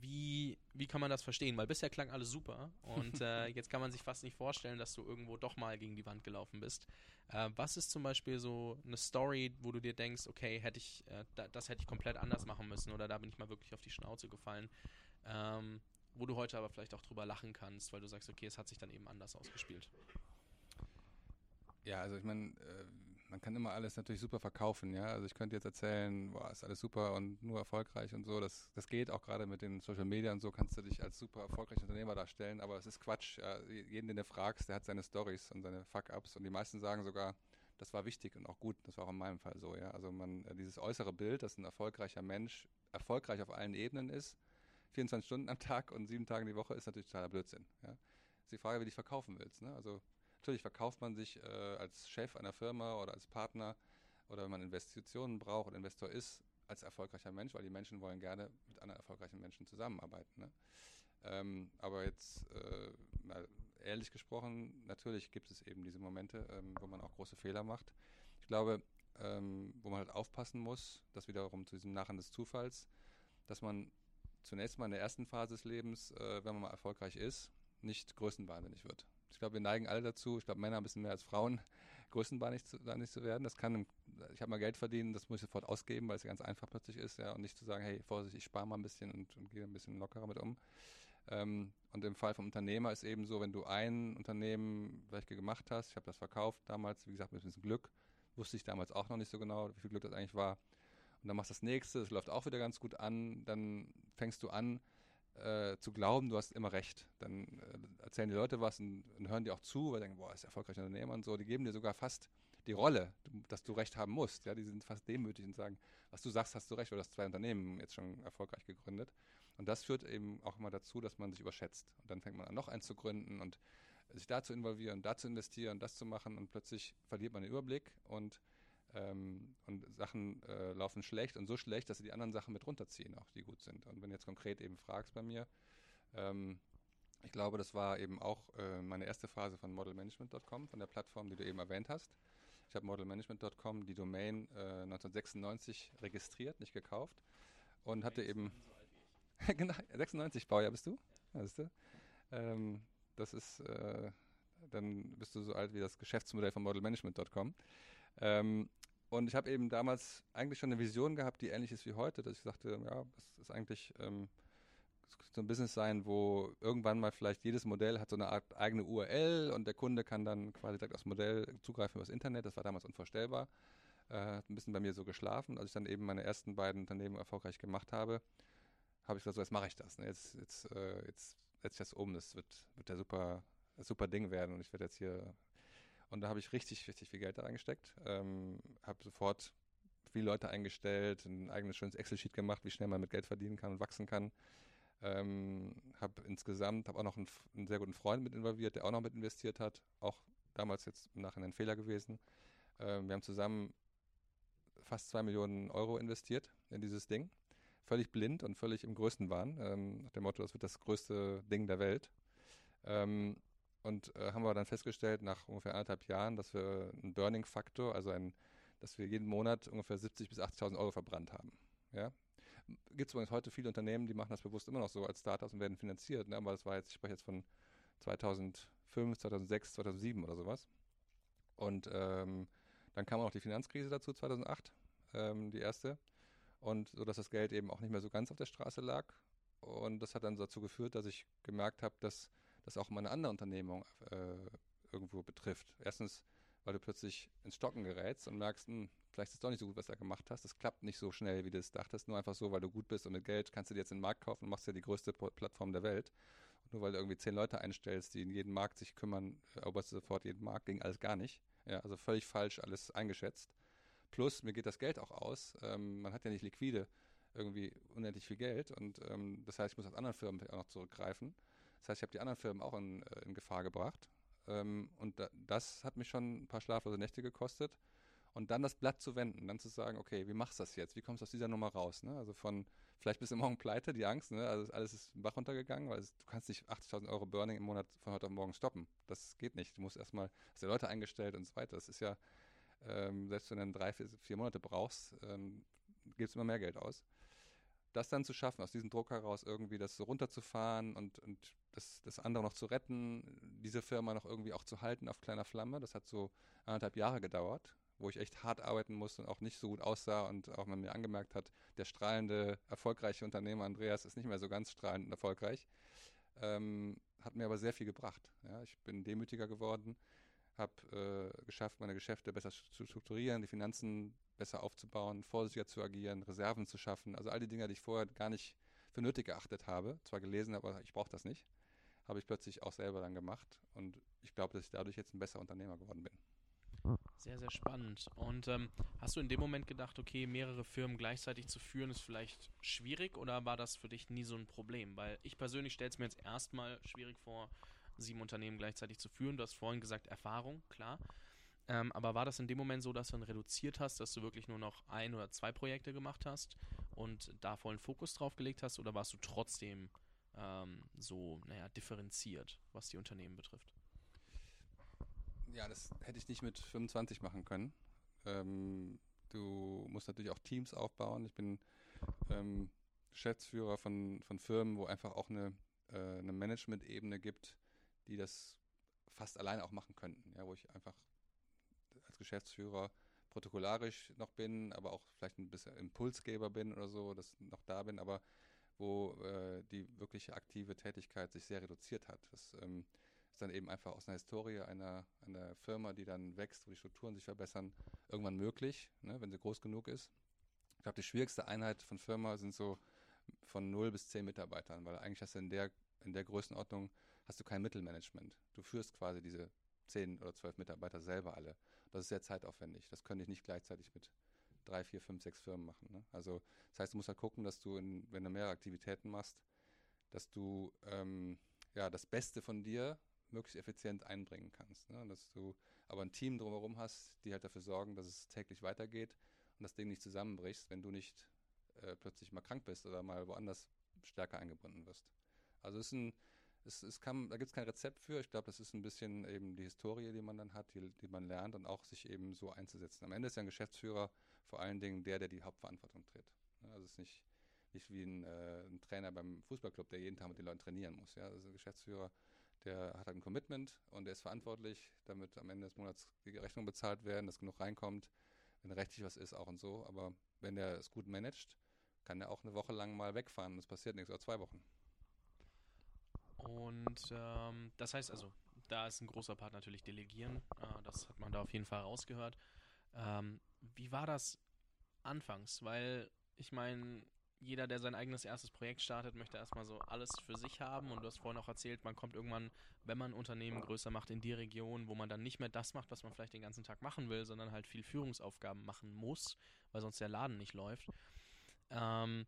wie, wie kann man das verstehen? Weil bisher klang alles super und [LAUGHS] äh, jetzt kann man sich fast nicht vorstellen, dass du irgendwo doch mal gegen die Wand gelaufen bist. Äh, was ist zum Beispiel so eine Story, wo du dir denkst, okay, hätte ich, äh, da, das hätte ich komplett anders machen müssen oder da bin ich mal wirklich auf die Schnauze gefallen, ähm, wo du heute aber vielleicht auch drüber lachen kannst, weil du sagst, okay, es hat sich dann eben anders ausgespielt. Ja, also ich meine, äh, man kann immer alles natürlich super verkaufen, ja. Also ich könnte jetzt erzählen, boah, ist alles super und nur erfolgreich und so. Das, das geht auch gerade mit den Social Media und so kannst du dich als super erfolgreicher Unternehmer darstellen, aber es ist Quatsch. Ja. Jeden, den du fragst, der hat seine Stories und seine Fuck-Ups und die meisten sagen sogar, das war wichtig und auch gut. Das war auch in meinem Fall so, ja. Also man, äh, dieses äußere Bild, dass ein erfolgreicher Mensch erfolgreich auf allen Ebenen ist, 24 Stunden am Tag und sieben Tage die Woche, ist natürlich totaler Blödsinn, ja. Das ist die Frage, wie du dich verkaufen willst, ne? Also Natürlich verkauft man sich äh, als Chef einer Firma oder als Partner oder wenn man Investitionen braucht und Investor ist, als erfolgreicher Mensch, weil die Menschen wollen gerne mit anderen erfolgreichen Menschen zusammenarbeiten. Ne? Ähm, aber jetzt, äh, ehrlich gesprochen, natürlich gibt es eben diese Momente, ähm, wo man auch große Fehler macht. Ich glaube, ähm, wo man halt aufpassen muss, das wiederum zu diesem Narren des Zufalls, dass man zunächst mal in der ersten Phase des Lebens, äh, wenn man mal erfolgreich ist, nicht größenwahnsinnig wird. Ich glaube, wir neigen alle dazu, ich glaube Männer ein bisschen mehr als Frauen, [LAUGHS] größenwahnsinnig zu, nicht zu werden. Das kann, ich habe mal Geld verdienen, das muss ich sofort ausgeben, weil es ganz einfach plötzlich ist, ja, und nicht zu sagen, hey, Vorsicht, ich spare mal ein bisschen und, und gehe ein bisschen lockerer mit um. Ähm, und im Fall vom Unternehmer ist eben so, wenn du ein Unternehmen vielleicht gemacht hast, ich habe das verkauft damals, wie gesagt, mit ein bisschen Glück, wusste ich damals auch noch nicht so genau, wie viel Glück das eigentlich war. Und dann machst du das nächste, das läuft auch wieder ganz gut an, dann fängst du an, äh, zu glauben, du hast immer recht. Dann äh, erzählen die Leute was und, und, hören dir auch zu, weil sie denken, boah, ist erfolgreicher Unternehmer und so. Die geben dir sogar fast die Rolle, dass du recht haben musst. Ja, die sind fast demütig und sagen, was du sagst, hast du recht, du hast zwei Unternehmen jetzt schon erfolgreich gegründet. Und das führt eben auch immer dazu, dass man sich überschätzt. Und dann fängt man an, noch einen zu gründen und sich da zu involvieren, da zu investieren, das zu machen und plötzlich verliert man den Überblick und ähm, und Sachen äh, laufen schlecht und so schlecht, dass sie die anderen Sachen mit runterziehen, auch die gut sind. Und wenn du jetzt konkret eben fragst bei mir, ähm, ich glaube, das war eben auch äh, meine erste Phase von modelmanagement.com, von der Plattform, die du eben erwähnt hast. Ich habe modelmanagement.com, die Domain äh, 1996 registriert, nicht gekauft und hatte eben [LAUGHS] genau 96 Baujahr bist du, weißt du? Ähm, das ist äh, dann bist du so alt wie das Geschäftsmodell von modelmanagement.com. Ähm, und ich habe eben damals eigentlich schon eine Vision gehabt, die ähnlich ist wie heute, dass ich sagte, ja, das ist eigentlich ähm, so ein Business sein, wo irgendwann mal vielleicht jedes Modell hat so eine Art eigene URL und der Kunde kann dann quasi direkt aufs Modell zugreifen über das Internet. Das war damals unvorstellbar. Äh, hat ein bisschen bei mir so geschlafen. Als ich dann eben meine ersten beiden Unternehmen erfolgreich gemacht habe, habe ich gesagt, so jetzt mache ich das. Ne? Jetzt, jetzt, äh, jetzt setze ich das um. Das wird, wird der super, super Ding werden und ich werde jetzt hier. Und da habe ich richtig, richtig viel Geld da reingesteckt. Ähm, habe sofort viele Leute eingestellt, ein eigenes schönes Excel-Sheet gemacht, wie schnell man mit Geld verdienen kann und wachsen kann. Ähm, habe insgesamt, habe auch noch einen, einen, sehr guten Freund mit involviert, der auch noch mit investiert hat. Auch damals jetzt im Nachhinein ein Fehler gewesen. Ähm, wir haben zusammen fast zwei Millionen Euro investiert in dieses Ding. Völlig blind und völlig im größten Wahn. Ähm, nach dem Motto, das wird das größte Ding der Welt. Ähm, und äh, haben wir dann festgestellt, nach ungefähr anderthalb Jahren, dass wir einen Burning-Faktor, also ein, dass wir jeden Monat ungefähr 70.000 bis 80.000 Euro verbrannt haben. Ja? Gibt es übrigens heute viele Unternehmen, die machen das bewusst immer noch so als Startups und werden finanziert. Ne? Aber das war jetzt, ich spreche jetzt von 2005, 2006, 2007 oder sowas. Und ähm, dann kam auch noch die Finanzkrise dazu, 2008, ähm, die erste. Und so, dass das Geld eben auch nicht mehr so ganz auf der Straße lag. Und das hat dann dazu geführt, dass ich gemerkt habe, dass das auch meine andere Unternehmung äh, irgendwo betrifft. Erstens, weil du plötzlich ins Stocken gerätst und merkst, mh, hm, vielleicht ist es doch nicht so gut, was du gemacht hast. Das klappt nicht so schnell, wie du es dachtest. Nur einfach so, weil du gut bist und mit Geld kannst du dir jetzt den Markt kaufen und machst ja die größte Plattform der Welt. Und nur weil du irgendwie zehn Leute einstellst, die in jedem Markt sich kümmern, eroberst du sofort jeden Markt, ging alles gar nicht. Ja, also völlig falsch alles eingeschätzt. Plus, mir geht das Geld auch aus. Ähm, man hat ja nicht liquide irgendwie unendlich viel Geld und ähm, das heißt, ich muss auf anderen Firmen auch noch zurückgreifen. Das heißt, ich habe die anderen Firmen auch in, äh, in Gefahr gebracht. Ähm, und da, das hat mich schon ein paar schlaflose Nächte gekostet und dann das Blatt zu wenden, dann zu sagen, okay, wie machst du das jetzt? Wie kommst du aus dieser Nummer raus? Ne? Also von, vielleicht bist du morgen pleite, die Angst, ne? also alles ist im Bach runtergegangen, weil es, du kannst nicht 80.000 Euro Burning im Monat von heute auf morgen stoppen. Das geht nicht. Du musst erstmal, hast ja Leute eingestellt und so weiter. Das ist ja, ähm, selbst wenn du dann drei, vier, vier Monate brauchst, ähm, gibst du immer mehr Geld aus. Das dann zu schaffen, aus diesem Druck heraus irgendwie das so runterzufahren und, und das, das andere noch zu retten, diese Firma noch irgendwie auch zu halten auf kleiner Flamme, das hat so anderthalb Jahre gedauert wo ich echt hart arbeiten musste und auch nicht so gut aussah und auch man mir angemerkt hat, der strahlende, erfolgreiche Unternehmer Andreas ist nicht mehr so ganz strahlend und erfolgreich. Ähm, hat mir aber sehr viel gebracht. Ja, ich bin demütiger geworden, habe äh, geschafft, meine Geschäfte besser zu strukturieren, die Finanzen besser aufzubauen, vorsichtiger zu agieren, Reserven zu schaffen. Also all die Dinge, die ich vorher gar nicht für nötig geachtet habe, zwar gelesen, aber ich brauche das nicht, habe ich plötzlich auch selber dann gemacht. Und ich glaube, dass ich dadurch jetzt ein besserer Unternehmer geworden bin. Sehr, sehr spannend. Und ähm, hast du in dem Moment gedacht, okay, mehrere Firmen gleichzeitig zu führen ist vielleicht schwierig oder war das für dich nie so ein Problem? Weil ich persönlich stelle es mir jetzt erstmal schwierig vor, sieben Unternehmen gleichzeitig zu führen. Du hast vorhin gesagt, Erfahrung, klar. Ähm, aber war das in dem Moment so, dass du dann reduziert hast, dass du wirklich nur noch ein oder zwei Projekte gemacht hast und da vollen Fokus drauf gelegt hast oder warst du trotzdem ähm, so, naja, differenziert, was die Unternehmen betrifft? Ja, das hätte ich nicht mit 25 machen können. Ähm, du musst natürlich auch Teams aufbauen. Ich bin ähm, Geschäftsführer von, von Firmen, wo einfach auch eine, äh, eine Management-Ebene gibt, die das fast alleine auch machen könnten. Ja, wo ich einfach Geschäftsführer protokollarisch noch bin, aber auch vielleicht ein bisschen Impulsgeber bin oder so, dass noch da bin, aber wo äh, die wirkliche aktive Tätigkeit sich sehr reduziert hat. Das ähm, ist dann eben einfach aus einer Historie einer, einer Firma, die dann wächst, wo die Strukturen sich verbessern, irgendwann möglich, ne, wenn sie groß genug ist. Ich glaube, die schwierigste Einheit von Firma sind so von 0 bis 10 Mitarbeitern, weil eigentlich hast du in der, in der Größenordnung hast du kein Mittelmanagement. Du führst quasi diese 10 oder 12 Mitarbeiter selber alle. Das ist sehr zeitaufwendig. Das könnte ich nicht gleichzeitig mit drei, vier, fünf, sechs Firmen machen. Ne? Also das heißt, du musst halt gucken, dass du, in, wenn du mehrere Aktivitäten machst, dass du ähm, ja, das Beste von dir möglichst effizient einbringen kannst. Ne? Dass du aber ein Team drumherum hast, die halt dafür sorgen, dass es täglich weitergeht und das Ding nicht zusammenbrichst, wenn du nicht äh, plötzlich mal krank bist oder mal woanders stärker eingebunden wirst. Also es ist ein, es, es kann, da gibt es kein Rezept für. Ich glaube, das ist ein bisschen eben die Historie, die man dann hat, die, die man lernt und auch sich eben so einzusetzen. Am Ende ist ja ein Geschäftsführer vor allen Dingen der, der die Hauptverantwortung trägt. Also es ist nicht, nicht wie ein, äh, ein, Trainer beim Fußballclub, der jeden Tag mit den Leuten trainieren muss. Ja? Also ein Geschäftsführer der hat halt ein Commitment und der ist verantwortlich, damit am Ende des Monats die Rechnungen bezahlt werden, dass genug reinkommt. wenn rechtlich was ist, auch und so. Aber wenn der es gut managt, kann er auch eine Woche lang mal wegfahren und es passiert nichts oder zwei Wochen. Und ähm, das heißt also, da ist ein großer Part natürlich Delegieren. Äh, das hat man da auf jeden Fall rausgehört. Ähm, wie war das anfangs? Weil ich meine, jeder, der sein eigenes erstes Projekt startet, möchte erstmal so alles für sich haben. Und du hast vorhin auch erzählt, man kommt irgendwann, wenn man ein Unternehmen größer macht, in die Region, wo man dann nicht mehr das macht, was man vielleicht den ganzen Tag machen will, sondern halt viel Führungsaufgaben machen muss, weil sonst der Laden nicht läuft. Ähm,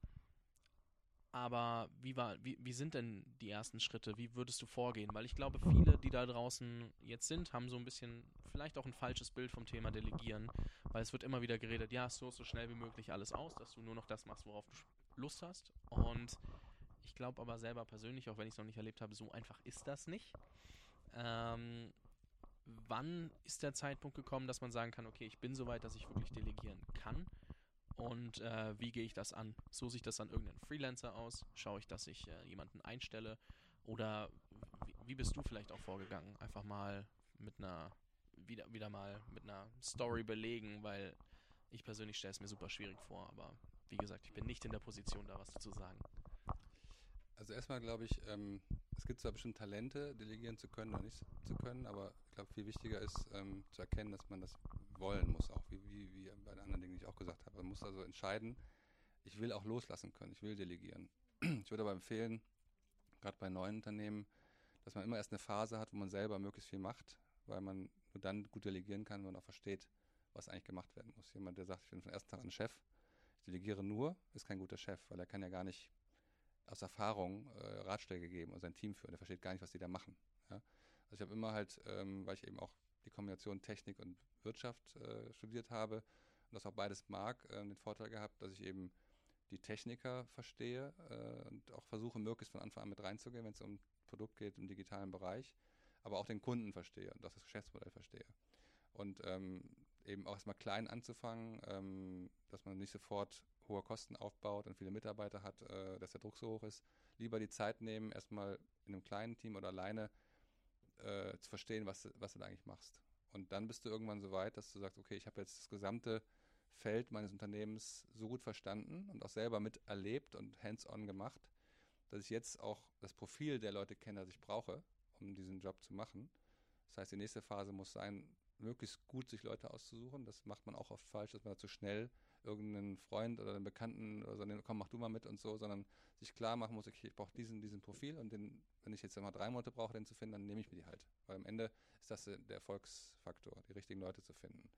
aber wie, war, wie, wie sind denn die ersten Schritte? Wie würdest du vorgehen? Weil ich glaube, viele, die da draußen jetzt sind, haben so ein bisschen vielleicht auch ein falsches Bild vom Thema Delegieren, weil es wird immer wieder geredet, ja, so, so schnell wie möglich alles aus, dass du nur noch das machst, worauf du Lust hast. Und ich glaube aber selber persönlich, auch wenn ich es noch nicht erlebt habe, so einfach ist das nicht. Ähm, wann ist der Zeitpunkt gekommen, dass man sagen kann, okay, ich bin so weit, dass ich wirklich delegieren kann? Und äh, wie gehe ich das an? Suche ich das an irgendeinen Freelancer aus? Schaue ich, dass ich äh, jemanden einstelle? Oder wie, wie, bist du vielleicht auch vorgegangen? Einfach mal mit einer, wieder, wieder mal mit einer Story belegen, weil ich persönlich stelle es mir super schwierig vor, aber wie gesagt, ich bin nicht in der Position, da was zu sagen. Also erstmal glaube ich, ähm, es gibt zwar bestimmt Talente, delegieren zu können oder nicht zu können, aber ich glaube, viel wichtiger ist ähm, zu erkennen, dass man das wollen muss, auch wie, wie, wie bei den anderen Dingen, die ich auch gesagt habe. Man muss also entscheiden, ich will auch loslassen können, ich will delegieren. Ich würde aber empfehlen, gerade bei neuen Unternehmen, dass man immer erst eine Phase hat, wo man selber möglichst viel macht, weil man nur dann gut delegieren kann, wenn man auch versteht, was eigentlich gemacht werden muss. Jemand, der sagt, ich bin von ersten Tag ein Chef, ich delegiere nur, ist kein guter Chef, weil er kann ja gar nicht aus Erfahrung äh, Ratschläge geben und sein Team führen. Der versteht gar nicht, was die da machen. Ja? Also ich habe immer halt, ähm, weil ich eben auch die Kombination Technik und Wirtschaft äh, studiert habe und das auch beides mag, äh, den Vorteil gehabt, dass ich eben die Techniker verstehe äh, und auch versuche, möglichst von Anfang an mit reinzugehen, wenn es um Produkt geht im digitalen Bereich, aber auch den Kunden verstehe und das Geschäftsmodell verstehe. Und ähm, eben auch erstmal klein anzufangen, ähm, dass man nicht sofort hohe Kosten aufbaut und viele Mitarbeiter hat, äh, dass der Druck so hoch ist. Lieber die Zeit nehmen, erstmal in einem kleinen Team oder alleine äh, zu verstehen, was, was du da eigentlich machst. Und dann bist du irgendwann so weit, dass du sagst, okay, ich habe jetzt das gesamte Feld meines Unternehmens so gut verstanden und auch selber miterlebt und hands-on gemacht, dass ich jetzt auch das Profil der Leute kenne, das ich brauche, um diesen Job zu machen. Das heißt, die nächste Phase muss sein, möglichst gut sich Leute auszusuchen. Das macht man auch oft falsch, dass man da zu schnell irgendeinen Freund oder einen Bekannten oder so, komm, mach du mal mit und so, sondern sich klar machen muss, okay, ich brauche diesen, diesen Profil und den, wenn ich jetzt mal drei Monate brauche, den zu finden, dann nehme ich mir die halt. Weil am Ende ist das der Erfolgsfaktor, die richtigen Leute zu finden.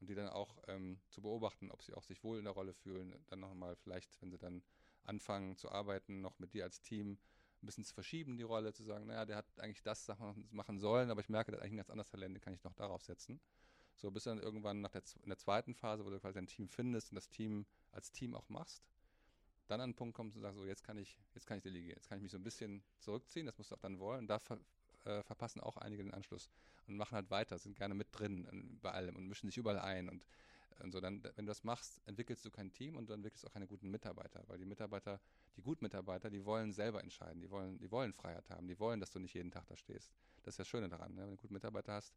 Und die dann auch ähm, zu beobachten, ob sie auch sich wohl in der Rolle fühlen. Dann nochmal vielleicht, wenn sie dann anfangen zu arbeiten, noch mit dir als Team ein bisschen zu verschieben, die Rolle, zu sagen, naja, der hat eigentlich das machen sollen, aber ich merke, der hat eigentlich ein ganz anderes Talent, den kann ich noch darauf setzen. So bis dann irgendwann nach der, in der zweiten Phase, wo du quasi dein Team findest und das Team als Team auch machst, dann an den Punkt kommst und sagst, so jetzt kann ich, jetzt kann ich delegieren, jetzt kann ich mich so ein bisschen zurückziehen, das musst du auch dann wollen. Und da ver, äh, verpassen auch einige den Anschluss und machen halt weiter, sind gerne mit drin bei allem und mischen sich überall ein und, und so. Dann, wenn du das machst, entwickelst du kein Team und du entwickelst auch keine guten Mitarbeiter, weil die Mitarbeiter, die guten Mitarbeiter, die wollen selber entscheiden, die wollen, die wollen Freiheit haben, die wollen, dass du nicht jeden Tag da stehst. Das ist das Schöne daran, ne? wenn du einen guten Mitarbeiter hast,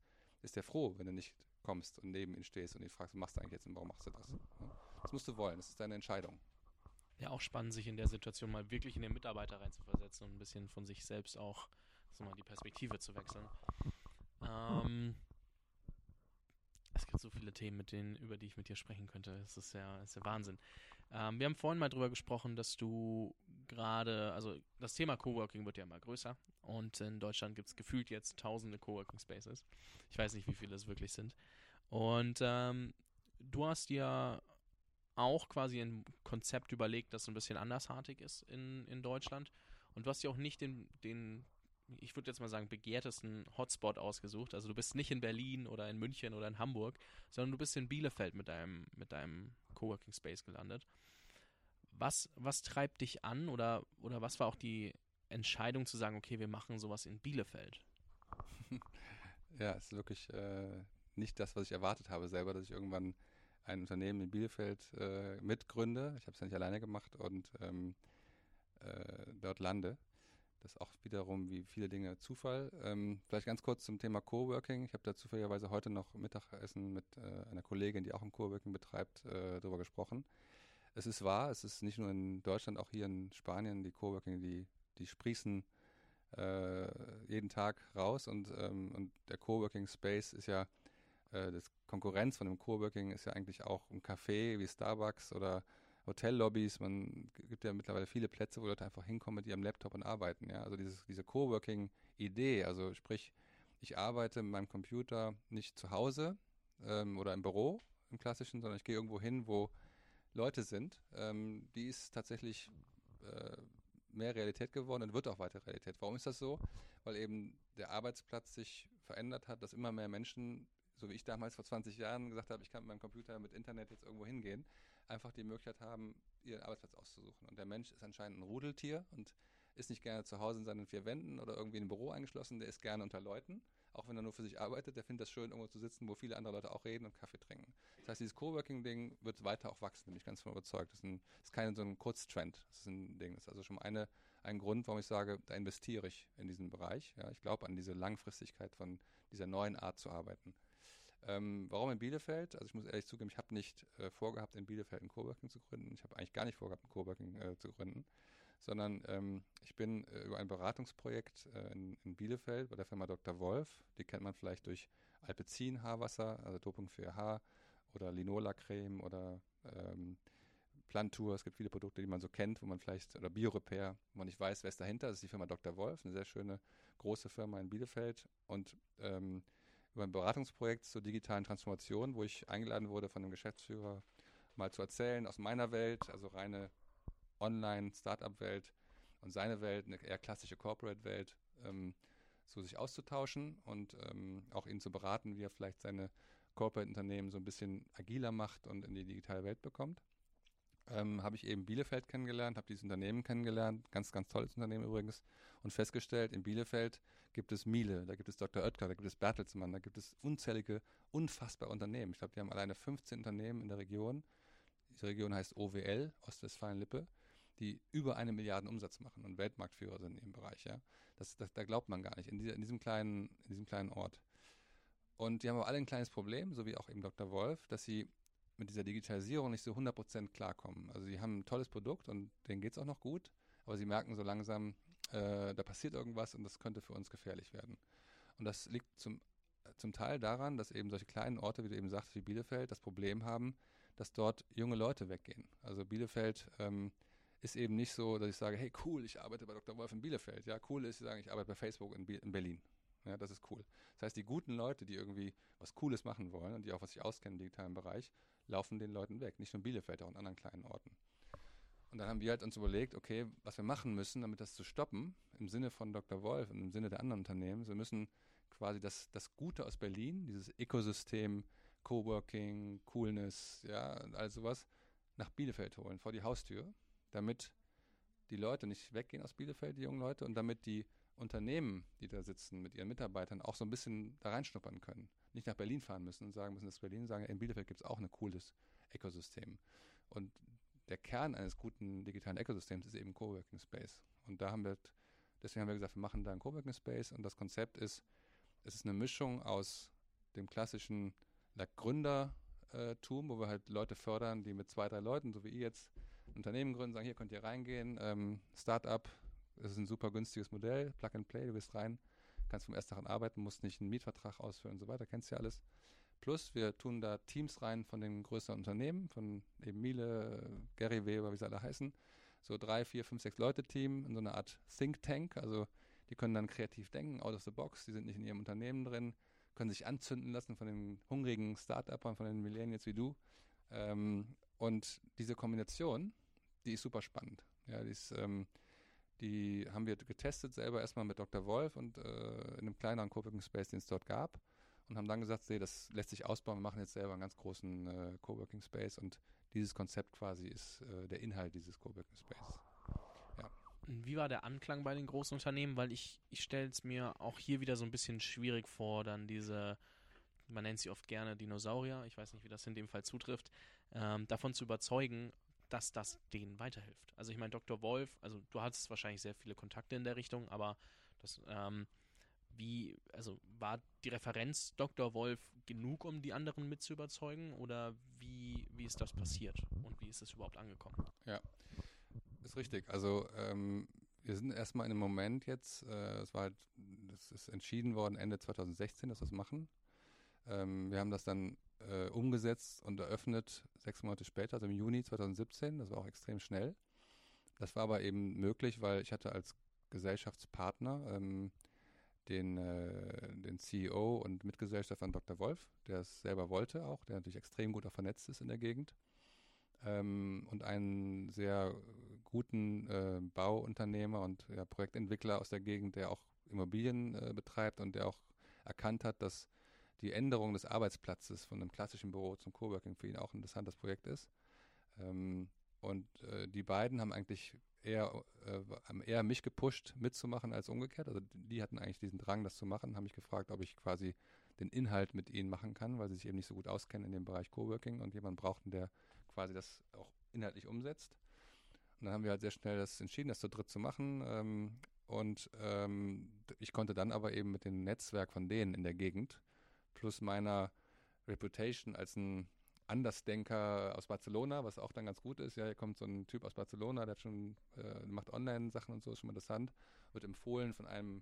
ist der froh, wenn du nicht kommst und neben ihm stehst und ihn fragst, was machst du eigentlich jetzt und warum machst du das? Das musst du wollen, das ist deine Entscheidung. Ja, auch spannend, sich in der Situation mal wirklich in den Mitarbeiter reinzuversetzen und ein bisschen von sich selbst auch so mal die Perspektive zu wechseln. Ähm, es gibt so viele Themen, mit denen, über die ich mit dir sprechen könnte. Es ist ja, ist ja Wahnsinn. Ähm, wir haben vorhin mal drüber gesprochen, dass du gerade, also das Thema Coworking wird ja immer größer und in Deutschland gibt es gefühlt jetzt tausende Coworking Spaces. Ich weiß nicht, wie viele es wirklich sind. Und ähm, du hast ja auch quasi ein Konzept überlegt, das ein bisschen andersartig ist in, in Deutschland. Und du hast ja auch nicht den, den ich würde jetzt mal sagen, begehrtesten Hotspot ausgesucht. Also du bist nicht in Berlin oder in München oder in Hamburg, sondern du bist in Bielefeld mit deinem, mit deinem Coworking Space gelandet. Was, was treibt dich an oder, oder was war auch die Entscheidung zu sagen, okay, wir machen sowas in Bielefeld? [LAUGHS] ja, es ist wirklich äh, nicht das, was ich erwartet habe selber, dass ich irgendwann ein Unternehmen in Bielefeld äh, mitgründe. Ich habe es ja nicht alleine gemacht und ähm, äh, dort lande. Das ist auch wiederum wie viele Dinge Zufall. Ähm, vielleicht ganz kurz zum Thema Coworking. Ich habe da zufälligerweise heute noch Mittagessen mit äh, einer Kollegin, die auch ein Coworking betreibt, äh, darüber gesprochen. Es ist wahr, es ist nicht nur in Deutschland, auch hier in Spanien, die Coworking, die, die sprießen äh, jeden Tag raus und, ähm, und der Coworking Space ist ja, äh, das Konkurrenz von dem Coworking ist ja eigentlich auch ein Café wie Starbucks oder Hotellobbys, man gibt ja mittlerweile viele Plätze, wo Leute einfach hinkommen mit ihrem Laptop und arbeiten. Ja? Also dieses, diese Coworking-Idee, also sprich, ich arbeite mit meinem Computer nicht zu Hause ähm, oder im Büro im klassischen, sondern ich gehe irgendwo hin, wo Leute sind. Ähm, die ist tatsächlich äh, mehr Realität geworden und wird auch weiter Realität. Warum ist das so? Weil eben der Arbeitsplatz sich verändert hat, dass immer mehr Menschen, so wie ich damals vor 20 Jahren gesagt habe, ich kann mit meinem Computer mit Internet jetzt irgendwo hingehen, einfach die Möglichkeit haben, ihren Arbeitsplatz auszusuchen. Und der Mensch ist anscheinend ein Rudeltier und ist nicht gerne zu Hause in seinen vier Wänden oder irgendwie in einem Büro eingeschlossen, der ist gerne unter Leuten, auch wenn er nur für sich arbeitet, der findet das schön, irgendwo zu sitzen, wo viele andere Leute auch reden und Kaffee trinken. Das heißt, dieses Coworking-Ding wird weiter auch wachsen, bin ich ganz von überzeugt. Das ist, ein, ist kein so ein Kurztrend, das ist ein Ding. Das ist also schon eine, ein Grund, warum ich sage, da investiere ich in diesen Bereich. Ja, ich glaube an diese Langfristigkeit von dieser neuen Art zu arbeiten. Ähm, warum in Bielefeld? Also ich muss ehrlich zugeben, ich habe nicht äh, vorgehabt, in Bielefeld ein Coworking zu gründen. Ich habe eigentlich gar nicht vorgehabt, ein Coworking äh, zu gründen, sondern ähm, ich bin äh, über ein Beratungsprojekt äh, in, in, Bielefeld bei der Firma Dr. Wolf, die kennt man vielleicht durch Alpecin Haarwasser, also Doping für Haar oder Linola-Creme oder ähm, Plantur. Es gibt viele Produkte, die man so kennt, wo man vielleicht, oder Biorepair, wo man nicht weiß, wer ist dahinter. Das ist die Firma Dr. Wolf, eine sehr schöne, große Firma in Bielefeld und ähm, über ein Beratungsprojekt zur digitalen Transformation, wo ich eingeladen wurde von dem Geschäftsführer, mal zu erzählen aus meiner Welt, also reine Online-Startup-Welt und seine Welt, eine eher klassische Corporate-Welt, ähm, so sich auszutauschen und ähm, auch ihn zu beraten, wie er vielleicht seine Corporate-Unternehmen so ein bisschen agiler macht und in die digitale Welt bekommt. Ähm, habe ich eben Bielefeld kennengelernt, habe dieses Unternehmen kennengelernt, ganz, ganz tolles Unternehmen übrigens, und festgestellt, in Bielefeld gibt es Miele, da gibt es Dr. Oetker, da gibt es Bertelsmann, da gibt es unzählige, unfassbare Unternehmen. Ich glaube, die haben alleine 15 Unternehmen in der Region. Diese Region heißt OWL, Ostwestfalen-Lippe, die über eine Milliarde Umsatz machen und Weltmarktführer sind in dem Bereich. Ja? Das, das, da glaubt man gar nicht, in, dieser, in, diesem kleinen, in diesem kleinen Ort. Und die haben aber alle ein kleines Problem, so wie auch eben Dr. Wolf, dass sie mit dieser Digitalisierung nicht so 100% klarkommen. Also sie haben ein tolles Produkt und denen geht es auch noch gut, aber sie merken so langsam, äh, da passiert irgendwas und das könnte für uns gefährlich werden. Und das liegt zum, zum Teil daran, dass eben solche kleinen Orte, wie du eben sagst, wie Bielefeld, das Problem haben, dass dort junge Leute weggehen. Also Bielefeld ähm, ist eben nicht so, dass ich sage, hey cool, ich arbeite bei Dr. Wolf in Bielefeld. Ja, cool ist, ich sage, ich arbeite bei Facebook in, in Berlin. Ja, das ist cool. Das heißt, die guten Leute, die irgendwie was Cooles machen wollen und die auch was sich auskennen im digitalen Bereich, laufen den Leuten weg. Nicht nur in Bielefeld, auch in anderen kleinen Orten. Und dann haben wir halt uns überlegt, okay, was wir machen müssen, damit das zu stoppen, im Sinne von Dr. Wolf und im Sinne der anderen Unternehmen. Wir müssen quasi das, das Gute aus Berlin, dieses Ökosystem, Coworking, Coolness, ja, all sowas, nach Bielefeld holen, vor die Haustür, damit die Leute nicht weggehen aus Bielefeld, die jungen Leute, und damit die Unternehmen, die da sitzen mit ihren Mitarbeitern, auch so ein bisschen da reinschnuppern können. Nicht nach Berlin fahren müssen und sagen müssen, dass Berlin sagen, in Bielefeld gibt es auch ein cooles Ökosystem. Und der Kern eines guten digitalen Ökosystems ist eben Coworking Space. Und da haben wir, deswegen haben wir gesagt, wir machen da einen Coworking Space und das Konzept ist, es ist eine Mischung aus dem klassischen Gründertum, wo wir halt Leute fördern, die mit zwei, drei Leuten, so wie ihr jetzt, ein Unternehmen gründen, sagen, hier könnt ihr reingehen, ähm, Startup, das ist ein super günstiges Modell, Plug and Play, du gehst rein, kannst vom ersten Tag an arbeiten, musst nicht einen Mietvertrag ausfüllen und so weiter, kennst ja alles. Plus, wir tun da Teams rein von den größeren Unternehmen, von eben Miele, Gary Weber, wie sie alle heißen. So drei, vier, fünf, sechs Leute Team in so einer Art Think Tank. Also die können dann kreativ denken, out of the box. Die sind nicht in ihrem Unternehmen drin, können sich anzünden lassen von den hungrigen Start-Upern, von den Millennials wie du. Ähm, und diese Kombination, die ist super spannend. Ja, die ist, ähm, die haben wir getestet selber erstmal mit Dr. Wolf und äh, in einem kleineren Coworking Space, den es dort gab und haben dann gesagt, nee, das lässt sich ausbauen, wir machen jetzt selber einen ganz großen äh, Coworking Space und dieses Konzept quasi ist äh, der Inhalt dieses Coworking Space. Ja. Wie war der Anklang bei den großen Unternehmen? Weil ich, ich stelle es mir auch hier wieder so ein bisschen schwierig vor, dann diese, man nennt sie oft gerne Dinosaurier, ich weiß nicht, wie das in dem Fall zutrifft, ähm, davon zu überzeugen, dass das denen weiterhilft. Also ich meine, Dr. Wolf, also du hattest wahrscheinlich sehr viele Kontakte in der Richtung, aber das, ähm, wie, also war die Referenz Dr. Wolf genug, um die anderen mit zu überzeugen oder wie, wie ist das passiert und wie ist es überhaupt angekommen? Ja, ist richtig. Also ähm, wir sind erstmal in einem Moment jetzt, äh, es war halt, es ist entschieden worden Ende 2016, dass wir es machen. Ähm, wir haben das dann äh, umgesetzt und eröffnet sechs Monate später, also im Juni 2017. Das war auch extrem schnell. Das war aber eben möglich, weil ich hatte als Gesellschaftspartner ähm, den, äh, den CEO und Mitgesellschafter Dr. Wolf, der es selber wollte auch, der natürlich extrem gut auch vernetzt ist in der Gegend. Ähm, und einen sehr guten äh, Bauunternehmer und ja, Projektentwickler aus der Gegend, der auch Immobilien äh, betreibt und der auch erkannt hat, dass die Änderung des Arbeitsplatzes von einem klassischen Büro zum Coworking für ihn auch ein interessantes Projekt ist. Ähm, und äh, die beiden haben eigentlich eher, äh, haben eher mich gepusht, mitzumachen als umgekehrt. Also die hatten eigentlich diesen Drang, das zu machen, haben mich gefragt, ob ich quasi den Inhalt mit ihnen machen kann, weil sie sich eben nicht so gut auskennen in dem Bereich Coworking und jemanden brauchten, der quasi das auch inhaltlich umsetzt. Und dann haben wir halt sehr schnell das entschieden, das zu dritt zu machen. Ähm, und ähm, ich konnte dann aber eben mit dem Netzwerk von denen in der Gegend plus meiner Reputation als ein Andersdenker aus Barcelona, was auch dann ganz gut ist. Ja, hier kommt so ein Typ aus Barcelona, der hat schon, äh, macht Online-Sachen und so, ist schon mal interessant. Wird empfohlen von einem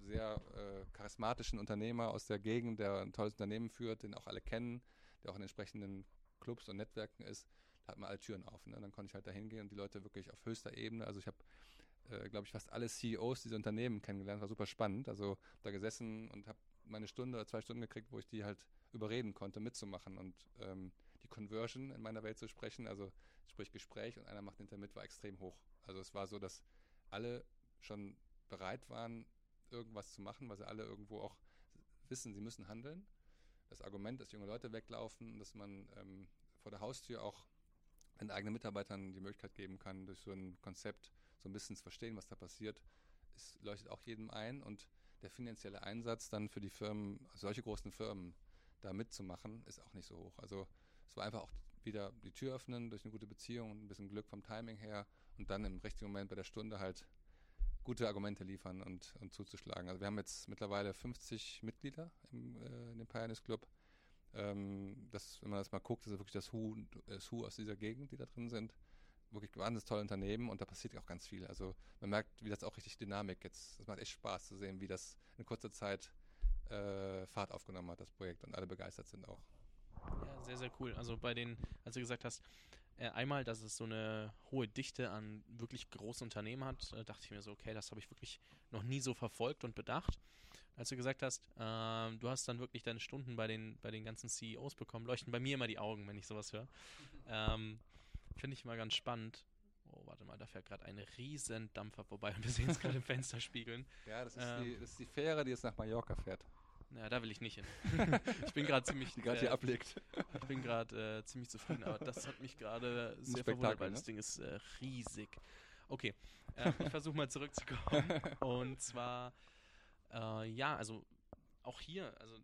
sehr äh, charismatischen Unternehmer aus der Gegend, der ein tolles Unternehmen führt, den auch alle kennen, der auch in entsprechenden Clubs und Netzwerken ist. Da hat man alle Türen auf. Ne? Dann konnte ich halt da hingehen und die Leute wirklich auf höchster Ebene, also ich habe äh, glaube ich, fast alle CEOs dieser Unternehmen kennengelernt. War super spannend. Also da gesessen und habe meine Stunde oder zwei Stunden gekriegt, wo ich die halt überreden konnte, mitzumachen und ähm, die Conversion in meiner Welt zu sprechen, also sprich Gespräch und einer macht hinterher mit, war extrem hoch. Also es war so, dass alle schon bereit waren, irgendwas zu machen, weil sie alle irgendwo auch wissen, sie müssen handeln. Das Argument, dass junge Leute weglaufen, dass man ähm, vor der Haustür auch den eigenen Mitarbeitern die Möglichkeit geben kann, durch so ein Konzept so ein bisschen zu verstehen, was da passiert, es leuchtet auch jedem ein und der finanzielle Einsatz dann für die Firmen, solche großen Firmen, da mitzumachen, ist auch nicht so hoch. Also es war einfach auch wieder die Tür öffnen durch eine gute Beziehung und ein bisschen Glück vom Timing her und dann im richtigen Moment bei der Stunde halt gute Argumente liefern und, und zuzuschlagen. Also wir haben jetzt mittlerweile 50 Mitglieder im, äh, in dem Pioneers Club. Ähm, das, wenn man das mal guckt, ist wirklich das Hu, das Hu aus dieser Gegend, die da drin sind wirklich wahnsinnig tolle Unternehmen und da passiert auch ganz viel. Also man merkt, wie das auch richtig Dynamik jetzt, es macht echt Spaß zu sehen, wie das in kurzer Zeit äh, Fahrt aufgenommen hat, das Projekt und alle begeistert sind auch. Ja, sehr, sehr cool. Also bei den, als du gesagt hast, äh, einmal, dass es so eine hohe Dichte an wirklich großen Unternehmen hat, äh, dachte ich mir so, okay, das habe ich wirklich noch nie so verfolgt und bedacht. Als du gesagt hast, äh, du hast dann wirklich deine Stunden bei den, bei den ganzen CEOs bekommen, leuchten bei mir immer die Augen, wenn ich sowas höre. Ähm, Finde ich mal ganz spannend. Oh, warte mal, da fährt gerade ein riesen Dampfer vorbei und wir sehen es gerade im [LAUGHS] Fenster spiegeln. Ja, das ist, ähm, die, das ist die Fähre, die jetzt nach Mallorca fährt. Ja, da will ich nicht hin. [LAUGHS] ich bin gerade ziemlich. Die gerade äh, hier ablegt. Ich bin gerade äh, ziemlich zufrieden, aber das hat mich gerade sehr verwundert, weil ne? das Ding ist äh, riesig. Okay, äh, ich versuche mal zurückzukommen. [LAUGHS] Und zwar, äh, ja, also auch hier, also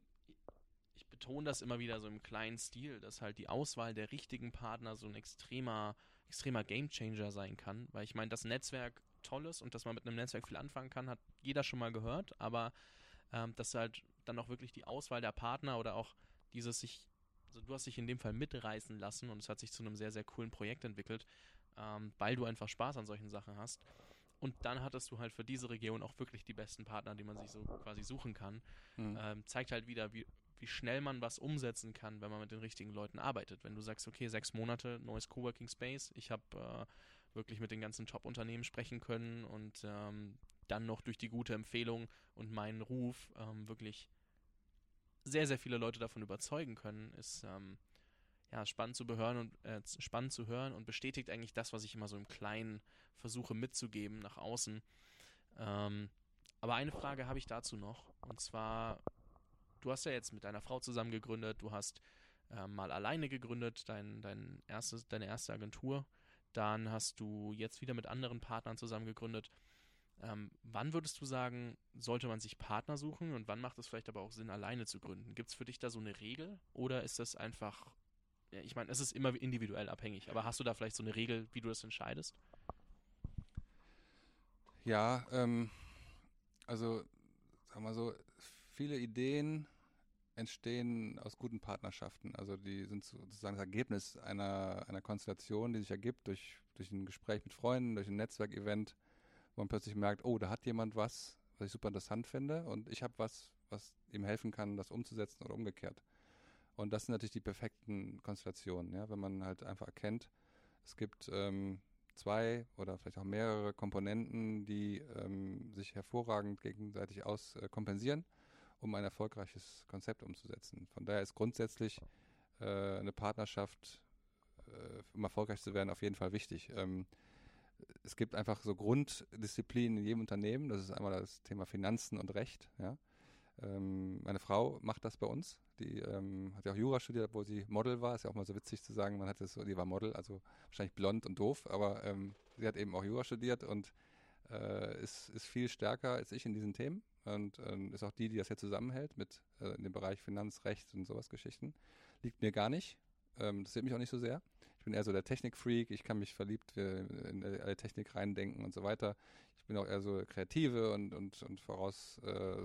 betone das immer wieder so im kleinen Stil, dass halt die Auswahl der richtigen Partner so ein extremer, extremer Gamechanger sein kann. Weil ich meine, das Netzwerk toll ist und dass man mit einem Netzwerk viel anfangen kann, hat jeder schon mal gehört, aber ähm, dass halt dann auch wirklich die Auswahl der Partner oder auch dieses sich, also du hast dich in dem Fall mitreißen lassen und es hat sich zu einem sehr, sehr coolen Projekt entwickelt, ähm, weil du einfach Spaß an solchen Sachen hast. Und dann hattest du halt für diese Region auch wirklich die besten Partner, die man sich so quasi suchen kann. Mhm. Ähm, zeigt halt wieder, wie, wie schnell man was umsetzen kann, wenn man mit den richtigen Leuten arbeitet. Wenn du sagst, okay, sechs Monate, neues Coworking Space, ich habe äh, wirklich mit den ganzen Top-Unternehmen sprechen können und ähm, dann noch durch die gute Empfehlung und meinen Ruf ähm, wirklich sehr, sehr viele Leute davon überzeugen können, ist ähm, ja spannend zu hören und äh, spannend zu hören und bestätigt eigentlich das, was ich immer so im Kleinen versuche mitzugeben nach außen. Ähm, aber eine Frage habe ich dazu noch und zwar du hast ja jetzt mit deiner Frau zusammen gegründet, du hast äh, mal alleine gegründet, dein, dein erstes, deine erste Agentur. Dann hast du jetzt wieder mit anderen Partnern zusammen gegründet. Ähm, wann würdest du sagen, sollte man sich Partner suchen und wann macht es vielleicht aber auch Sinn, alleine zu gründen? Gibt es für dich da so eine Regel oder ist das einfach ich meine, es ist immer individuell abhängig, aber hast du da vielleicht so eine Regel, wie du das entscheidest? Ja, ähm, also sagen wir so, viele Ideen entstehen aus guten Partnerschaften. Also die sind sozusagen das Ergebnis einer, einer Konstellation, die sich ergibt durch, durch ein Gespräch mit Freunden, durch ein Netzwerkevent, wo man plötzlich merkt, oh, da hat jemand was, was ich super interessant finde und ich habe was, was ihm helfen kann, das umzusetzen oder umgekehrt. Und das sind natürlich die perfekten Konstellationen, ja, wenn man halt einfach erkennt, es gibt ähm, zwei oder vielleicht auch mehrere Komponenten, die ähm, sich hervorragend gegenseitig auskompensieren. Äh, um ein erfolgreiches Konzept umzusetzen. Von daher ist grundsätzlich äh, eine Partnerschaft, äh, um erfolgreich zu werden, auf jeden Fall wichtig. Ähm, es gibt einfach so Grunddisziplinen in jedem Unternehmen. Das ist einmal das Thema Finanzen und Recht. Ja. Ähm, meine Frau macht das bei uns. Die ähm, hat ja auch Jura studiert, obwohl sie Model war. Ist ja auch mal so witzig zu sagen, man hat das die war Model, also wahrscheinlich blond und doof, aber ähm, sie hat eben auch Jura studiert und äh, ist, ist viel stärker als ich in diesen Themen und ähm, ist auch die, die das jetzt zusammenhält mit äh, in dem Bereich Finanzrecht und sowas Geschichten. Liegt mir gar nicht. Ähm, das sieht mich auch nicht so sehr. Ich bin eher so der Technikfreak. Ich kann mich verliebt in alle Technik reindenken und so weiter. Ich bin auch eher so Kreative und, und, und voraus, äh,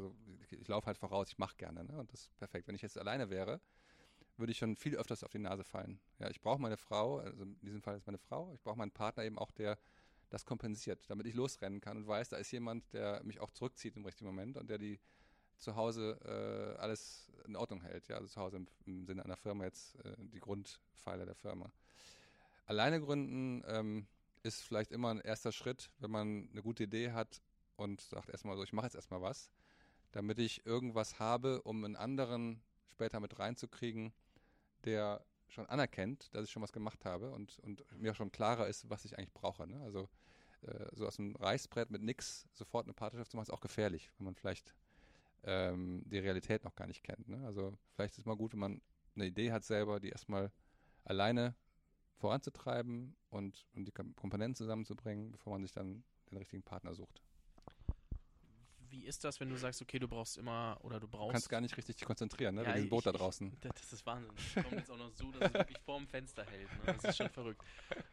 ich laufe halt voraus, ich mache gerne. Ne? Und das ist perfekt. Wenn ich jetzt alleine wäre, würde ich schon viel öfters auf die Nase fallen. Ja, ich brauche meine Frau, also in diesem Fall ist meine Frau, ich brauche meinen Partner eben auch, der das kompensiert, damit ich losrennen kann und weiß, da ist jemand, der mich auch zurückzieht im richtigen Moment und der die zu Hause äh, alles in Ordnung hält. Ja, also zu Hause im, im Sinne einer Firma jetzt äh, die Grundpfeiler der Firma. Alleine gründen ähm, ist vielleicht immer ein erster Schritt, wenn man eine gute Idee hat und sagt erstmal so, ich mache jetzt erstmal was, damit ich irgendwas habe, um einen anderen später mit reinzukriegen, der schon anerkennt, dass ich schon was gemacht habe und, und mir schon klarer ist, was ich eigentlich brauche. Ne? Also äh, so aus dem Reißbrett mit nix sofort eine Partnerschaft zu machen, ist auch gefährlich, wenn man vielleicht ähm, die Realität noch gar nicht kennt. Ne? Also vielleicht ist es mal gut, wenn man eine Idee hat selber, die erstmal alleine voranzutreiben und, und die Komponenten zusammenzubringen, bevor man sich dann den richtigen Partner sucht wie ist das, wenn du sagst, okay, du brauchst immer oder du brauchst. Du kannst gar nicht richtig dich konzentrieren, ne? Ja, wegen dem Boot da draußen. [LAUGHS] Ich, das ist Wahnsinn. Das kommt jetzt auch noch so, dass es wirklich vorm Fenster hält. Ne? Das ist schon verrückt.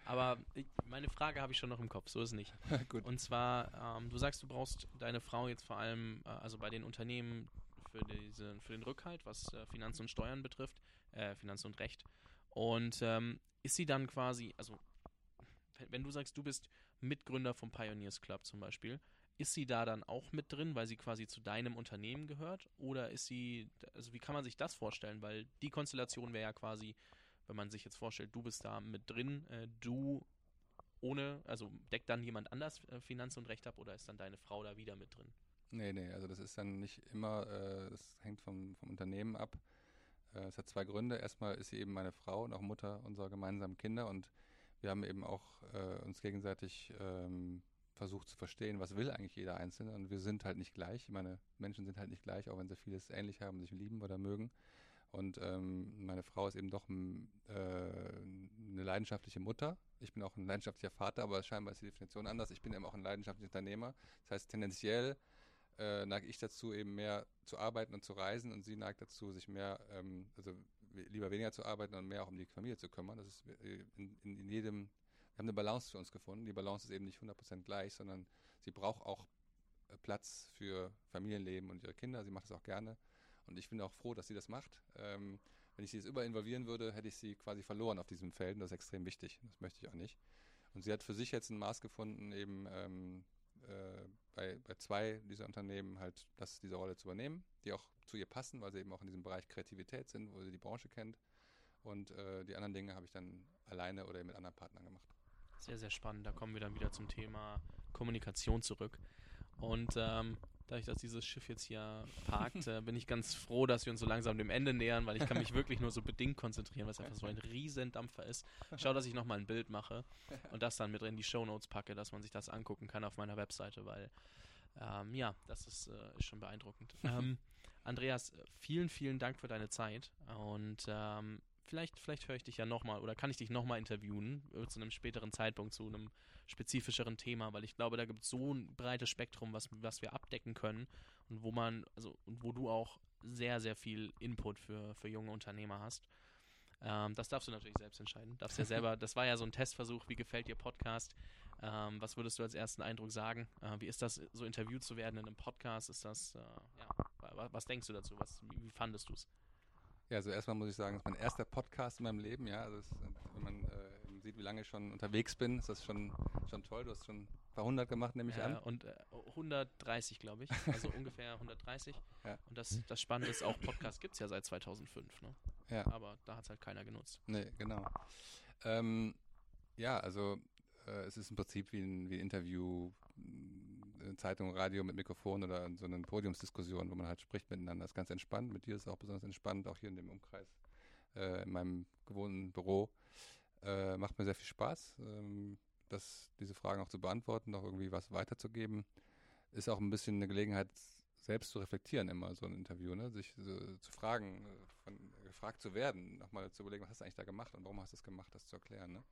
Aber ich, meine Frage habe ich schon noch im Kopf, so ist es nicht. [LAUGHS] Gut. Und zwar, ähm, du sagst, du brauchst deine Frau jetzt vor allem, äh, also bei den Unternehmen für, diese, für den Rückhalt, was äh, Finanzen und Steuern betrifft, äh, Finanzen und Recht. Und ähm, ist sie dann quasi, also wenn du sagst, du bist Mitgründer vom Pioneers Club zum Beispiel, ist sie da dann auch mit drin, weil sie quasi zu deinem Unternehmen gehört? Oder ist sie, also wie kann man sich das vorstellen? Weil die Konstellation wäre ja quasi, wenn man sich jetzt vorstellt, du bist da mit drin, äh, du ohne, also deckt dann jemand anders äh, Finanz und Recht ab oder ist dann deine Frau da wieder mit drin? Nee, nee, also das ist dann nicht immer, äh, das hängt vom, vom Unternehmen ab. Äh, es hat zwei Gründe. Erstmal ist sie eben meine Frau und auch Mutter unserer gemeinsamen Kinder und wir haben eben auch äh, uns gegenseitig ähm, versucht zu verstehen, was will eigentlich jeder Einzelne. Und wir sind halt nicht gleich. Ich meine, Menschen sind halt nicht gleich, auch wenn sie vieles ähnlich haben, sich lieben oder mögen. Und ähm, meine Frau ist eben doch äh, eine leidenschaftliche Mutter. Ich bin auch ein leidenschaftlicher Vater, aber scheinbar ist die Definition anders. Ich bin eben auch ein leidenschaftlicher Unternehmer. Das heißt, tendenziell äh, neige ich dazu, eben mehr zu arbeiten und zu reisen und sie neigt dazu, sich mehr, ähm, also lieber weniger zu arbeiten und mehr auch um die Familie zu kümmern. Das ist äh, in, in, in jedem haben eine Balance für uns gefunden. Die Balance ist eben nicht 100% gleich, sondern sie braucht auch äh, Platz für Familienleben und ihre Kinder. Sie macht das auch gerne. Und ich bin auch froh, dass sie das macht. Ähm, wenn ich sie jetzt überinvolvieren würde, hätte ich sie quasi verloren auf diesem Feld. Und das ist extrem wichtig. Das möchte ich auch nicht. Und sie hat für sich jetzt ein Maß gefunden, eben ähm, äh, bei, bei zwei dieser Unternehmen halt das, diese Rolle zu übernehmen, die auch zu ihr passen, weil sie eben auch in diesem Bereich Kreativität sind, wo sie die Branche kennt. Und äh, die anderen Dinge habe ich dann alleine oder mit anderen Partnern gemacht. Sehr, sehr spannend. Da kommen wir dann wieder zum Thema Kommunikation zurück. Und ähm, dadurch, dass dieses Schiff jetzt hier parkt, [LAUGHS] äh, bin ich ganz froh, dass wir uns so langsam dem Ende nähern, weil ich kann mich wirklich nur so bedingt konzentrieren, weil es einfach so ein Riesendampfer ist. Ich schaue, dass ich nochmal ein Bild mache und das dann mit in die Show Notes packe, dass man sich das angucken kann auf meiner Webseite, weil ähm, ja, das ist, äh, ist schon beeindruckend. [LAUGHS] ähm, Andreas, vielen, vielen Dank für deine Zeit und ähm, vielleicht, vielleicht höre ich dich ja nochmal oder kann ich dich nochmal interviewen äh, zu einem späteren Zeitpunkt, zu einem spezifischeren Thema, weil ich glaube, da gibt es so ein breites Spektrum, was, was wir abdecken können und wo man, also und wo du auch sehr, sehr viel Input für, für junge Unternehmer hast. Ähm, das darfst du natürlich selbst entscheiden. Darfst ja selber, [LAUGHS] das war ja so ein Testversuch, wie gefällt dir Podcast? Ähm, was würdest du als ersten Eindruck sagen? Äh, wie ist das, so interviewt zu werden in einem Podcast? Ist das, äh, ja, was denkst du dazu? Was, wie, wie fandest du es? Ja, also erstmal muss ich sagen, es ist mein erster Podcast in meinem Leben, ja. Also es, wenn man äh, sieht, wie lange ich schon unterwegs bin, ist das schon, schon toll. Du hast schon ein paar hundert gemacht, nehme ich ja, an. Und äh, 130, glaube ich. Also [LAUGHS] ungefähr 130. Ja. Und das, das Spannende ist, auch Podcast gibt es ja seit 2005, ne? Ja. Aber da hat es halt keiner genutzt. Nee, genau. Ähm, ja, also äh, es ist im Prinzip wie ein, wie ein Interview, in Zeitung, Radio mit Mikrofon oder so eine Podiumsdiskussion, wo man halt spricht miteinander. Das ist ganz entspannt. Mit dir ist es auch besonders entspannt, auch hier in dem Umkreis, äh, in meinem gewohnten Büro. Äh, macht mir sehr viel Spaß, ähm, das, diese Fragen auch zu beantworten, auch irgendwie was weiterzugeben. Ist auch ein bisschen eine Gelegenheit, selbst zu reflektieren immer, so ein Interview, ne? sich so, zu fragen, äh, von, gefragt zu werden, nochmal zu überlegen, was hast du eigentlich da gemacht und warum hast du das gemacht, das zu erklären. Ne?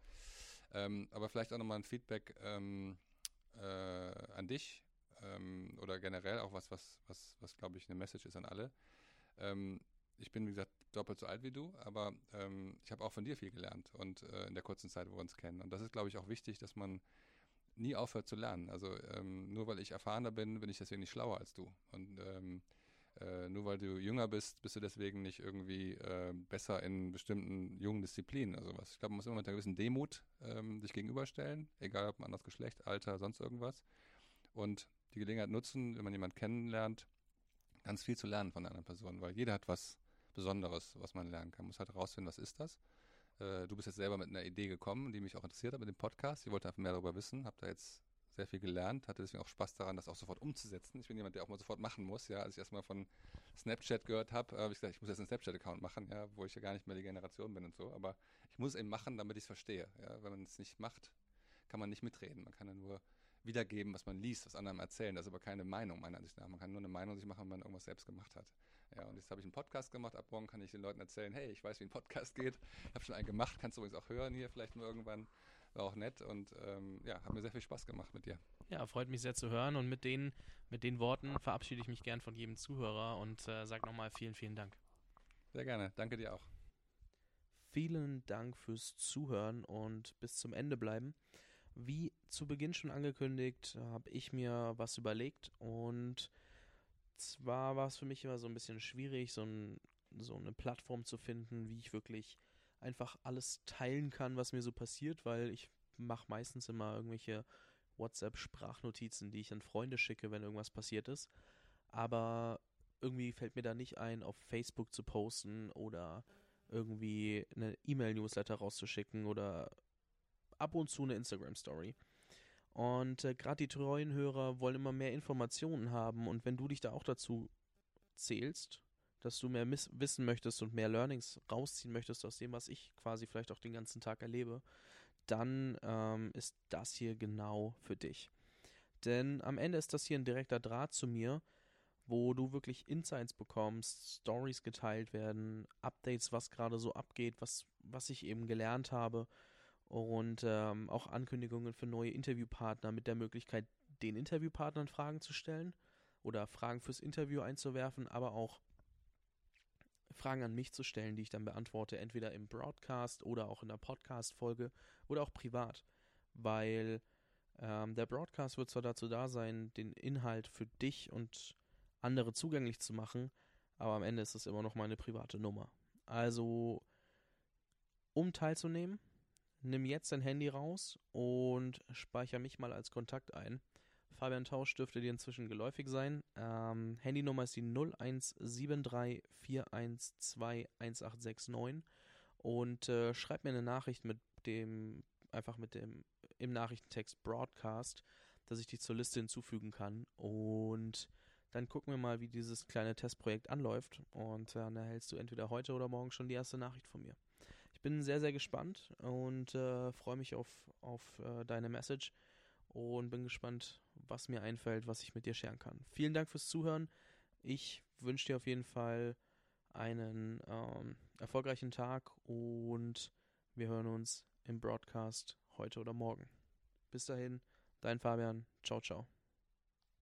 Ähm, aber vielleicht auch nochmal ein Feedback ähm, äh, an dich ähm, oder generell auch was, was, was, was glaube ich eine Message ist an alle. Ähm, ich bin, wie gesagt, doppelt so alt wie du, aber ähm, ich habe auch von dir viel gelernt und äh, in der kurzen Zeit, wo wir uns kennen. Und das ist, glaube ich, auch wichtig, dass man nie aufhört zu lernen. Also ähm, nur weil ich erfahrener bin, bin ich deswegen nicht schlauer als du. Und ähm, äh, nur weil du jünger bist, bist du deswegen nicht irgendwie äh, besser in bestimmten jungen Disziplinen oder sowas. Ich glaube, man muss immer mit einer gewissen Demut ähm, sich gegenüberstellen, egal ob ein anderes Geschlecht, Alter, sonst irgendwas. Und die Gelegenheit nutzen, wenn man jemanden kennenlernt, ganz viel zu lernen von einer anderen Person, weil jeder hat was Besonderes, was man lernen kann. Man muss halt herausfinden, was ist das. Äh, du bist jetzt selber mit einer Idee gekommen, die mich auch interessiert hat mit dem Podcast. Ich wollte einfach mehr darüber wissen, habe da jetzt sehr viel gelernt, hatte deswegen auch Spaß daran, das auch sofort umzusetzen. Ich bin jemand, der auch mal sofort machen muss. Ja, als ich erstmal von Snapchat gehört habe, habe ich gesagt, ich muss jetzt einen Snapchat-Account machen, ja, wo ich ja gar nicht mehr die Generation bin und so. Aber ich muss es eben machen, damit ich es verstehe. Ja, wenn man es nicht macht, kann man nicht mitreden. Man kann ja nur wiedergeben, was man liest, was anderen erzählen. Das ist aber keine Meinung meiner Ansicht nach. Man kann nur eine Meinung sich machen, wenn man irgendwas selbst gemacht hat. Ja, und jetzt habe ich einen Podcast gemacht. Ab morgen kann ich den Leuten erzählen, hey, ich weiß, wie ein Podcast [LAUGHS] geht. Ich habe schon einen gemacht, kannst du übrigens auch hören hier vielleicht nur irgendwann. War auch nett und ähm, ja, hat mir sehr viel Spaß gemacht mit dir. Ja, freut mich sehr zu hören und mit den, mit den Worten verabschiede ich mich gern von jedem Zuhörer und äh, sage nochmal vielen, vielen Dank. Sehr gerne, danke dir auch. Vielen Dank fürs Zuhören und bis zum Ende bleiben. Wie zu Beginn schon angekündigt, habe ich mir was überlegt und zwar war es für mich immer so ein bisschen schwierig, so, ein, so eine Plattform zu finden, wie ich wirklich einfach alles teilen kann, was mir so passiert, weil ich mache meistens immer irgendwelche WhatsApp-Sprachnotizen, die ich an Freunde schicke, wenn irgendwas passiert ist. Aber irgendwie fällt mir da nicht ein, auf Facebook zu posten oder irgendwie eine E-Mail-Newsletter rauszuschicken oder ab und zu eine Instagram-Story. Und äh, gerade die treuen Hörer wollen immer mehr Informationen haben. Und wenn du dich da auch dazu zählst, dass du mehr wissen möchtest und mehr Learnings rausziehen möchtest aus dem, was ich quasi vielleicht auch den ganzen Tag erlebe, dann ähm, ist das hier genau für dich. Denn am Ende ist das hier ein direkter Draht zu mir, wo du wirklich Insights bekommst, Stories geteilt werden, Updates, was gerade so abgeht, was, was ich eben gelernt habe und ähm, auch Ankündigungen für neue Interviewpartner mit der Möglichkeit, den Interviewpartnern Fragen zu stellen oder Fragen fürs Interview einzuwerfen, aber auch Fragen an mich zu stellen, die ich dann beantworte, entweder im Broadcast oder auch in der Podcast-Folge oder auch privat. Weil ähm, der Broadcast wird zwar dazu da sein, den Inhalt für dich und andere zugänglich zu machen, aber am Ende ist es immer noch meine private Nummer. Also, um teilzunehmen, nimm jetzt dein Handy raus und speichere mich mal als Kontakt ein. Fabian Tausch dürfte dir inzwischen geläufig sein. Ähm, Handynummer ist die 017341216869 und äh, schreib mir eine Nachricht mit dem, einfach mit dem, im Nachrichtentext Broadcast, dass ich dich zur Liste hinzufügen kann und dann gucken wir mal, wie dieses kleine Testprojekt anläuft und dann erhältst du entweder heute oder morgen schon die erste Nachricht von mir. Ich bin sehr, sehr gespannt und äh, freue mich auf, auf äh, deine Message und bin gespannt, was mir einfällt, was ich mit dir scheren kann. Vielen Dank fürs Zuhören. Ich wünsche dir auf jeden Fall einen ähm, erfolgreichen Tag und wir hören uns im Broadcast heute oder morgen. Bis dahin, dein Fabian. Ciao, ciao.